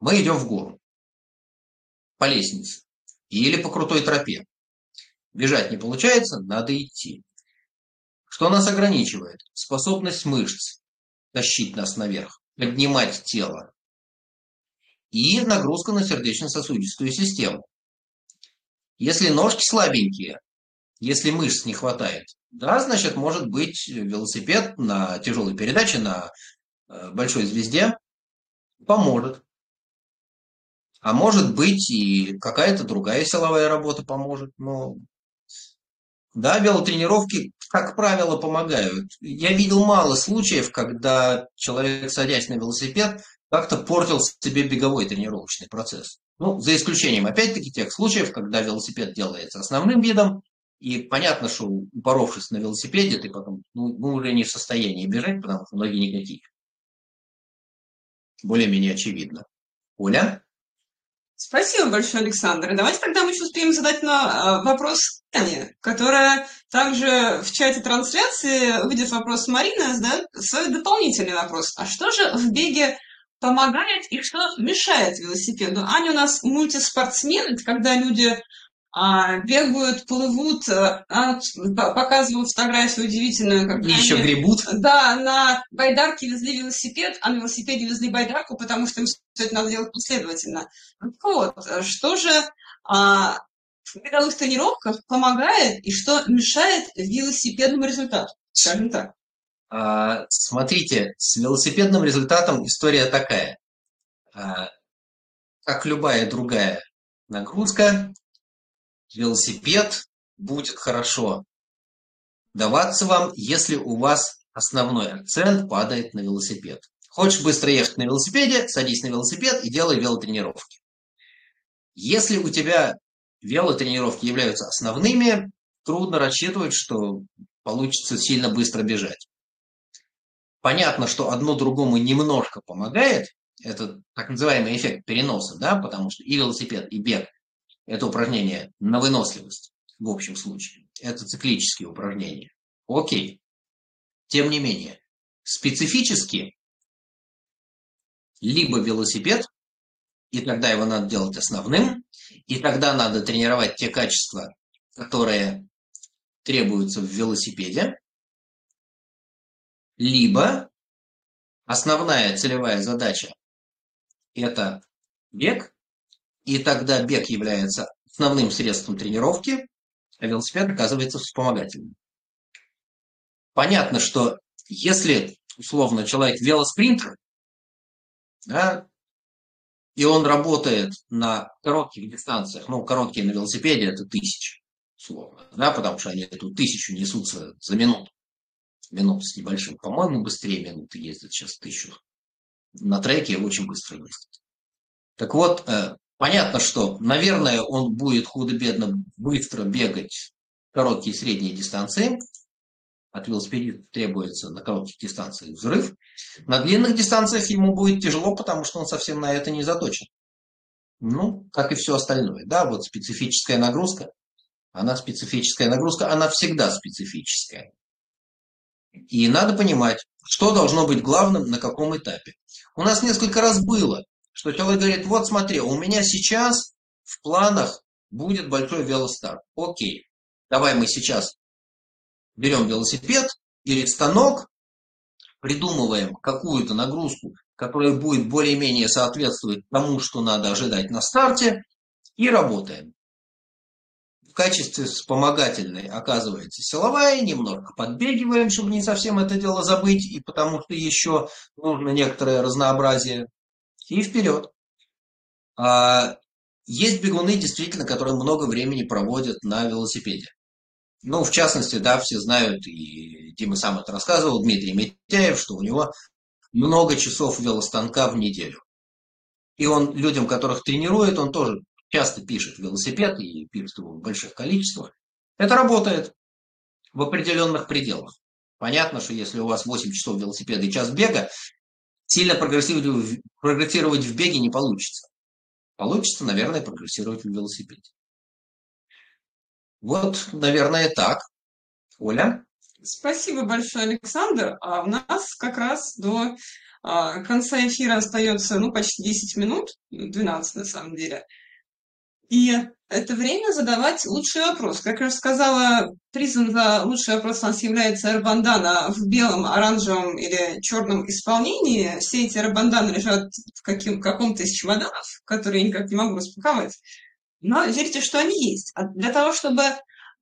мы идем в гору, по лестнице или по крутой тропе. Бежать не получается, надо идти. Что нас ограничивает? Способность мышц тащить нас наверх, поднимать тело и нагрузка на сердечно-сосудистую систему. Если ножки слабенькие, если мышц не хватает, да, значит, может быть велосипед на тяжелой передаче, на э, большой звезде поможет. А может быть и какая-то другая силовая работа поможет. Но да, велотренировки, как правило, помогают. Я видел мало случаев, когда человек, садясь на велосипед, как-то портил себе беговой тренировочный процесс. Ну, за исключением, опять-таки, тех случаев, когда велосипед делается основным видом, и понятно, что упоровшись на велосипеде, ты потом ну, ну, уже не в состоянии бежать, потому что ноги никакие. Более-менее очевидно. Оля? Спасибо большое, Александр. давайте тогда мы еще успеем задать на э, вопрос Тане, которая также в чате трансляции, увидев вопрос Марины, задает свой дополнительный вопрос. А что же в беге помогает и что мешает велосипеду? Аня у нас мультиспортсмен, это когда люди а, бегают, плывут, а, показывают фотографию удивительную. Как и они, еще гребут. Да, на байдарке везли велосипед, а на велосипеде везли байдарку, потому что им все это надо делать последовательно. Вот, что же а, в беговых тренировках помогает и что мешает велосипедному результату, скажем так? А, смотрите, с велосипедным результатом история такая. А, как любая другая нагрузка, велосипед будет хорошо даваться вам, если у вас основной акцент падает на велосипед. Хочешь быстро ехать на велосипеде, садись на велосипед и делай велотренировки. Если у тебя велотренировки являются основными, трудно рассчитывать, что получится сильно быстро бежать. Понятно, что одно другому немножко помогает, это так называемый эффект переноса, да, потому что и велосипед, и бег это упражнение на выносливость в общем случае. Это циклические упражнения. Окей. Тем не менее, специфически либо велосипед, и тогда его надо делать основным, и тогда надо тренировать те качества, которые требуются в велосипеде, либо основная целевая задача – это бег, и тогда бег является основным средством тренировки, а велосипед оказывается вспомогательным. Понятно, что если, условно, человек велоспринтер, да, и он работает на коротких дистанциях, ну, короткие на велосипеде это тысяча, условно, да, потому что они эту тысячу несутся за минуту, минуту с небольшим, по-моему, быстрее минуты ездят сейчас тысячу. На треке очень быстро ездят. Так вот, э, Понятно, что, наверное, он будет худо-бедно быстро бегать короткие и средние дистанции. От велосипедиста требуется на коротких дистанциях взрыв. На длинных дистанциях ему будет тяжело, потому что он совсем на это не заточен. Ну, как и все остальное. Да, вот специфическая нагрузка. Она специфическая нагрузка, она всегда специфическая. И надо понимать, что должно быть главным на каком этапе. У нас несколько раз было, что человек говорит, вот смотри, у меня сейчас в планах будет большой велостарт. Окей, давай мы сейчас берем велосипед или станок, придумываем какую-то нагрузку, которая будет более-менее соответствовать тому, что надо ожидать на старте, и работаем. В качестве вспомогательной оказывается силовая, немножко подбегиваем, чтобы не совсем это дело забыть, и потому что еще нужно некоторое разнообразие и вперед. А есть бегуны, действительно, которые много времени проводят на велосипеде. Ну, в частности, да, все знают, и Дима сам это рассказывал, Дмитрий Митяев, что у него много часов велостанка в неделю. И он людям, которых тренирует, он тоже часто пишет велосипед и пишет его в больших количествах. Это работает в определенных пределах. Понятно, что если у вас 8 часов велосипеда и час бега, сильно прогрессировать, прогрессировать в беге не получится. Получится, наверное, прогрессировать в велосипеде. Вот, наверное, так. Оля? Спасибо большое, Александр. А у нас как раз до а, конца эфира остается ну, почти 10 минут, 12 на самом деле. И это время задавать лучший вопрос. Как я уже сказала, призом за лучший вопрос у нас является арбандана в белом, оранжевом или черном исполнении. Все эти арбанданы лежат в каким, каком-то из чемоданов, которые я никак не могу распаковать. Но верьте, что они есть. А для того, чтобы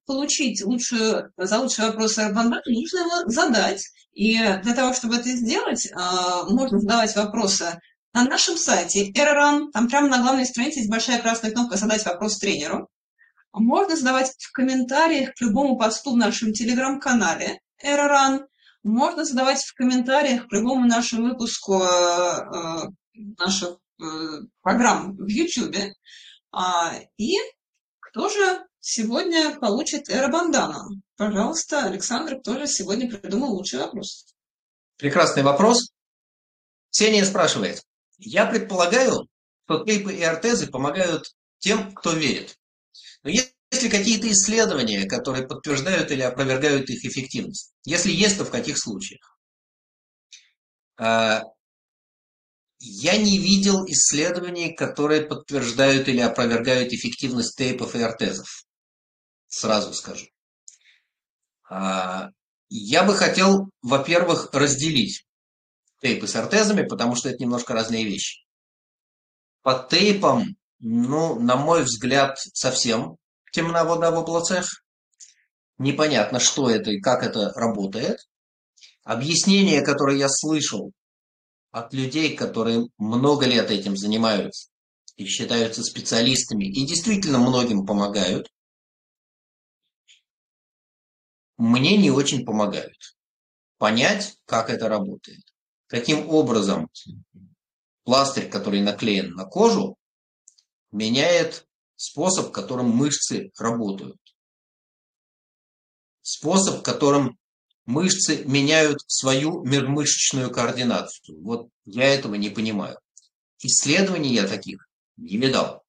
получить лучшую, за лучший вопрос арбандана, нужно его задать. И для того, чтобы это сделать, а, можно задавать вопросы на нашем сайте Errorun, там прямо на главной странице есть большая красная кнопка «Задать вопрос тренеру». Можно задавать в комментариях к любому посту в нашем телеграм-канале Errorun. Можно задавать в комментариях к любому нашему выпуску э, э наших э, программ в YouTube. А, и кто же сегодня получит эробандану? Пожалуйста, Александр, кто же сегодня придумал лучший вопрос? Прекрасный вопрос. Ксения спрашивает, я предполагаю, что тейпы и ортезы помогают тем, кто верит. Но есть ли какие-то исследования, которые подтверждают или опровергают их эффективность? Если есть, то в каких случаях? А, я не видел исследований, которые подтверждают или опровергают эффективность тейпов и ортезов. Сразу скажу. А, я бы хотел, во-первых, разделить тейпы с ортезами, потому что это немножко разные вещи. Под тейпом, ну, на мой взгляд, совсем темна вода в облацах. Непонятно, что это и как это работает. Объяснение, которое я слышал от людей, которые много лет этим занимаются и считаются специалистами, и действительно многим помогают, мне не очень помогают понять, как это работает. Каким образом пластырь, который наклеен на кожу, меняет способ, которым мышцы работают. Способ, которым мышцы меняют свою межмышечную координацию. Вот я этого не понимаю. Исследований я таких не видал.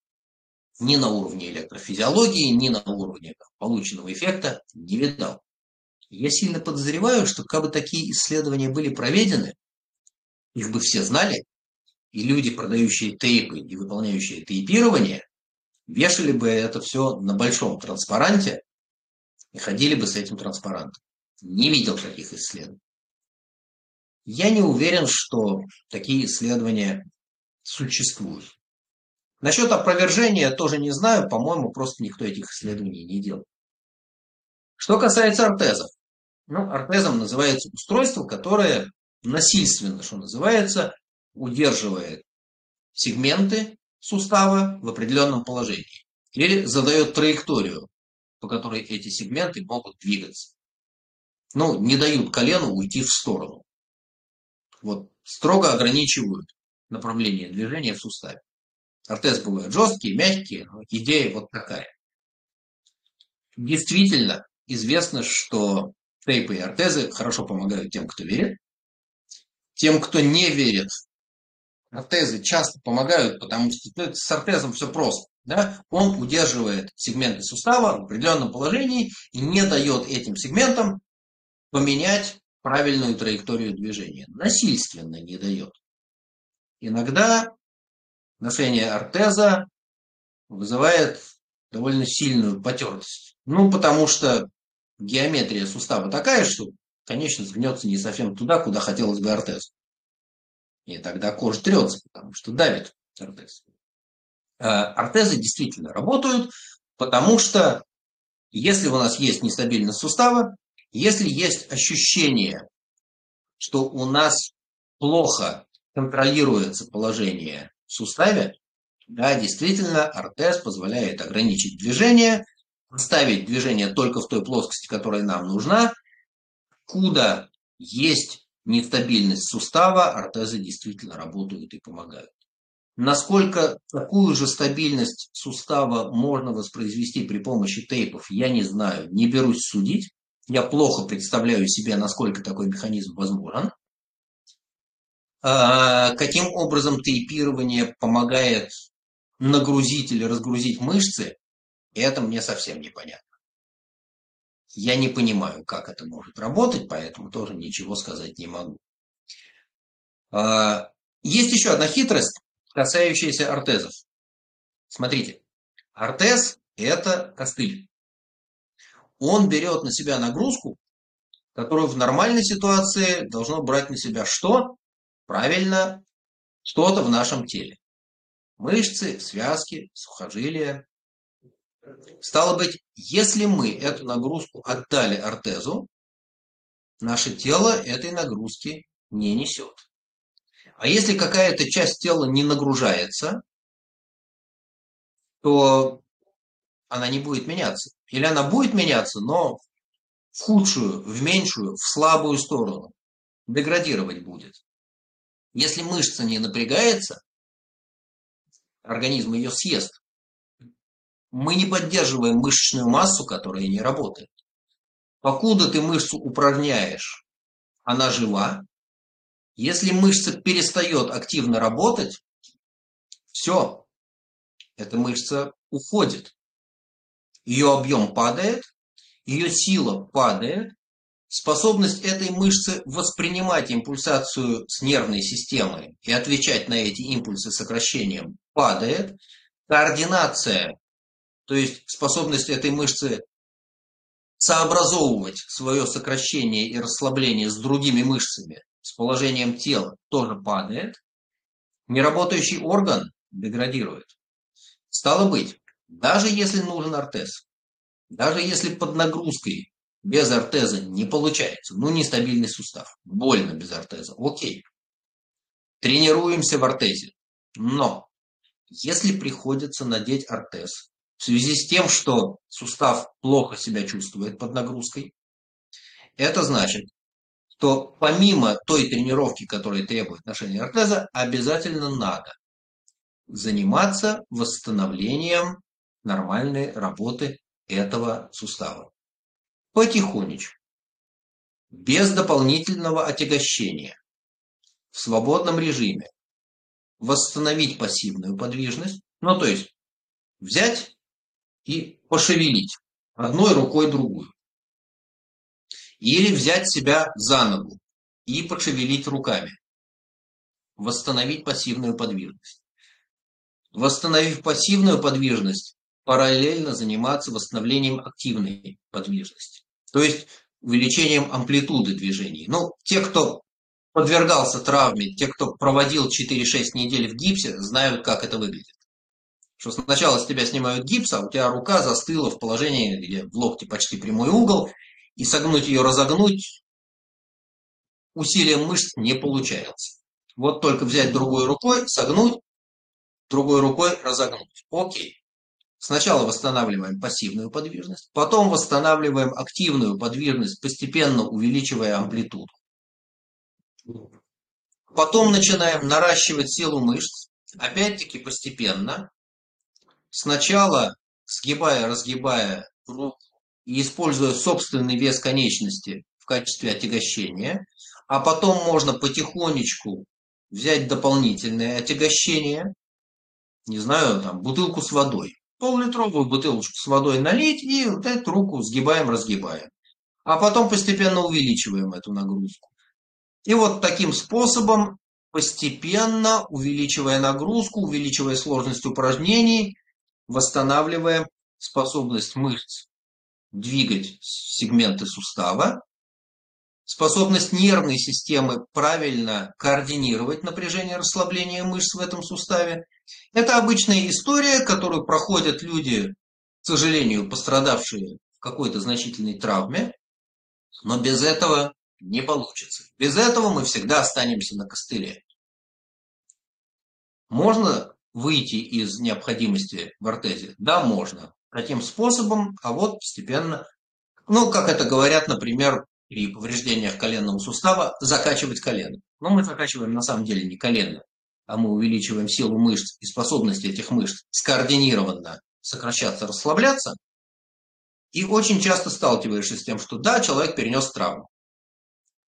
Ни на уровне электрофизиологии, ни на уровне полученного эффекта не видал. Я сильно подозреваю, что как бы такие исследования были проведены, их бы все знали, и люди, продающие тейпы и выполняющие тейпирование, вешали бы это все на большом транспаранте и ходили бы с этим транспарантом. Не видел таких исследований. Я не уверен, что такие исследования существуют. Насчет опровержения тоже не знаю, по-моему, просто никто этих исследований не делал. Что касается ортезов. Ну, ортезом называется устройство, которое насильственно, что называется, удерживает сегменты сустава в определенном положении или задает траекторию, по которой эти сегменты могут двигаться. Ну, не дают колену уйти в сторону. Вот строго ограничивают направление движения в суставе. Ортез бывают жесткие, мягкие, но идея вот такая. Действительно, известно, что тейпы и ортезы хорошо помогают тем, кто верит. Тем, кто не верит, ортезы часто помогают, потому что ну, с ортезом все просто. Да? Он удерживает сегменты сустава в определенном положении и не дает этим сегментам поменять правильную траекторию движения. Насильственно не дает. Иногда ношение ортеза вызывает довольно сильную потертость. Ну, потому что геометрия сустава такая, что конечность гнется не совсем туда, куда хотелось бы ортез. И тогда кожа трется, потому что давит ортез. Ортезы действительно работают, потому что если у нас есть нестабильность сустава, если есть ощущение, что у нас плохо контролируется положение в суставе, да, действительно, ортез позволяет ограничить движение, оставить движение только в той плоскости, которая нам нужна, куда есть нестабильность сустава, ортезы действительно работают и помогают. Насколько такую же стабильность сустава можно воспроизвести при помощи тейпов, я не знаю, не берусь судить. Я плохо представляю себе, насколько такой механизм возможен. А, каким образом тейпирование помогает нагрузить или разгрузить мышцы, это мне совсем непонятно. Я не понимаю, как это может работать, поэтому тоже ничего сказать не могу. А, есть еще одна хитрость, касающаяся ортезов. Смотрите, ортез – это костыль. Он берет на себя нагрузку, которую в нормальной ситуации должно брать на себя что? Правильно, что-то в нашем теле. Мышцы, связки, сухожилия, Стало быть, если мы эту нагрузку отдали ортезу, наше тело этой нагрузки не несет. А если какая-то часть тела не нагружается, то она не будет меняться. Или она будет меняться, но в худшую, в меньшую, в слабую сторону. Деградировать будет. Если мышца не напрягается, организм ее съест мы не поддерживаем мышечную массу, которая не работает. Покуда ты мышцу упражняешь, она жива. Если мышца перестает активно работать, все, эта мышца уходит. Ее объем падает, ее сила падает, способность этой мышцы воспринимать импульсацию с нервной системы и отвечать на эти импульсы сокращением падает, координация, то есть способность этой мышцы сообразовывать свое сокращение и расслабление с другими мышцами, с положением тела, тоже падает, неработающий орган деградирует. Стало быть, даже если нужен ортез, даже если под нагрузкой без ортеза не получается, ну нестабильный сустав, больно без ортеза, окей. Тренируемся в ортезе. Но если приходится надеть ортез в связи с тем, что сустав плохо себя чувствует под нагрузкой, это значит, что помимо той тренировки, которая требует ношения ортеза, обязательно надо заниматься восстановлением нормальной работы этого сустава. Потихонечку, без дополнительного отягощения, в свободном режиме, восстановить пассивную подвижность, ну то есть взять и пошевелить одной рукой другую. Или взять себя за ногу и пошевелить руками. Восстановить пассивную подвижность. Восстановив пассивную подвижность, параллельно заниматься восстановлением активной подвижности. То есть увеличением амплитуды движений. Ну, те, кто подвергался травме, те, кто проводил 4-6 недель в гипсе, знают, как это выглядит. Что сначала с тебя снимают гипс, а у тебя рука застыла в положении, где в локте почти прямой угол, и согнуть ее, разогнуть усилием мышц не получается. Вот только взять другой рукой, согнуть, другой рукой разогнуть. Окей. Сначала восстанавливаем пассивную подвижность, потом восстанавливаем активную подвижность, постепенно увеличивая амплитуду. Потом начинаем наращивать силу мышц, опять-таки постепенно. Сначала сгибая, разгибая руку и используя собственный вес конечности в качестве отягощения, а потом можно потихонечку взять дополнительное отягощение, не знаю, там, бутылку с водой, пол-литровую бутылочку с водой налить и вот эту руку сгибаем, разгибаем. А потом постепенно увеличиваем эту нагрузку. И вот таким способом, постепенно увеличивая нагрузку, увеличивая сложность упражнений, восстанавливаем способность мышц двигать сегменты сустава, способность нервной системы правильно координировать напряжение расслабления мышц в этом суставе. Это обычная история, которую проходят люди, к сожалению, пострадавшие в какой-то значительной травме, но без этого не получится. Без этого мы всегда останемся на костыле. Можно выйти из необходимости в ортезе? Да, можно. Таким способом, а вот постепенно, ну, как это говорят, например, при повреждениях коленного сустава, закачивать колено. Но мы закачиваем на самом деле не колено, а мы увеличиваем силу мышц и способность этих мышц скоординированно сокращаться, расслабляться. И очень часто сталкиваешься с тем, что да, человек перенес травму.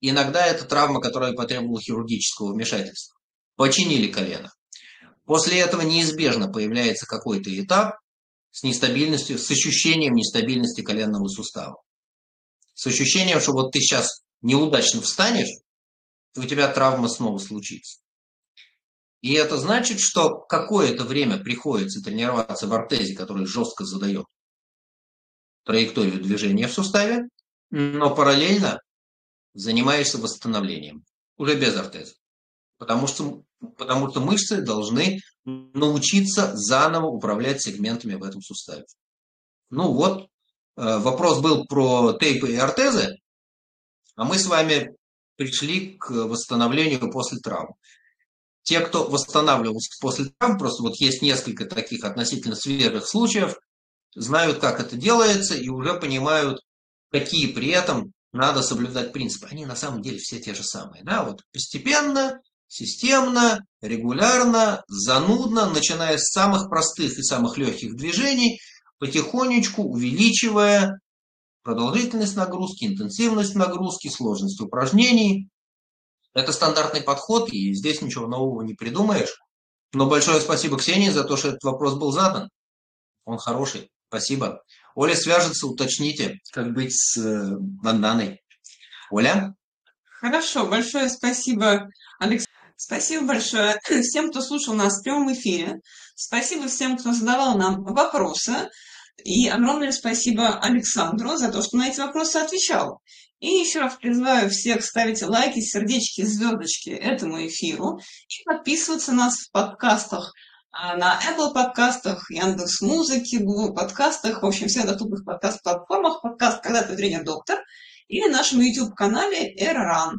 Иногда это травма, которая потребовала хирургического вмешательства. Починили колено. После этого неизбежно появляется какой-то этап с нестабильностью, с ощущением нестабильности коленного сустава. С ощущением, что вот ты сейчас неудачно встанешь, и у тебя травма снова случится. И это значит, что какое-то время приходится тренироваться в ортезе, который жестко задает траекторию движения в суставе, но параллельно занимаешься восстановлением, уже без ортеза. Потому что, потому что мышцы должны научиться заново управлять сегментами в этом суставе. Ну вот, э, вопрос был про тейпы и ортезы, а мы с вами пришли к восстановлению после травм. Те, кто восстанавливался после травм, просто вот есть несколько таких относительно свежих случаев, знают, как это делается и уже понимают, какие при этом надо соблюдать принципы. Они на самом деле все те же самые. Да? Вот постепенно, системно, регулярно, занудно, начиная с самых простых и самых легких движений, потихонечку увеличивая продолжительность нагрузки, интенсивность нагрузки, сложность упражнений. Это стандартный подход, и здесь ничего нового не придумаешь. Но большое спасибо Ксении за то, что этот вопрос был задан. Он хороший. Спасибо. Оля свяжется, уточните, как быть с э, банданой. Оля? Хорошо, большое спасибо, Александр. Спасибо большое всем, кто слушал нас в прямом эфире. Спасибо всем, кто задавал нам вопросы. И огромное спасибо Александру за то, что на эти вопросы отвечал. И еще раз призываю всех ставить лайки, сердечки, звездочки этому эфиру и подписываться на нас в подкастах а, на Apple подкастах, Яндекс Музыки, Google подкастах, в общем, всех доступных подкаст-платформах, подкаст «Когда ты тренер-доктор» или нашем YouTube-канале AirRun.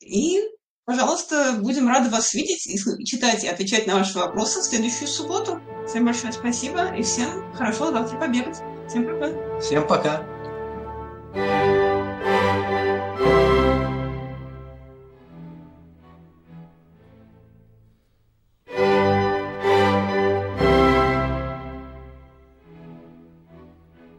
И, Пожалуйста, будем рады вас видеть, и читать и отвечать на ваши вопросы в следующую субботу. Всем большое спасибо и всем хорошо завтра побегать. Всем пока. Всем пока.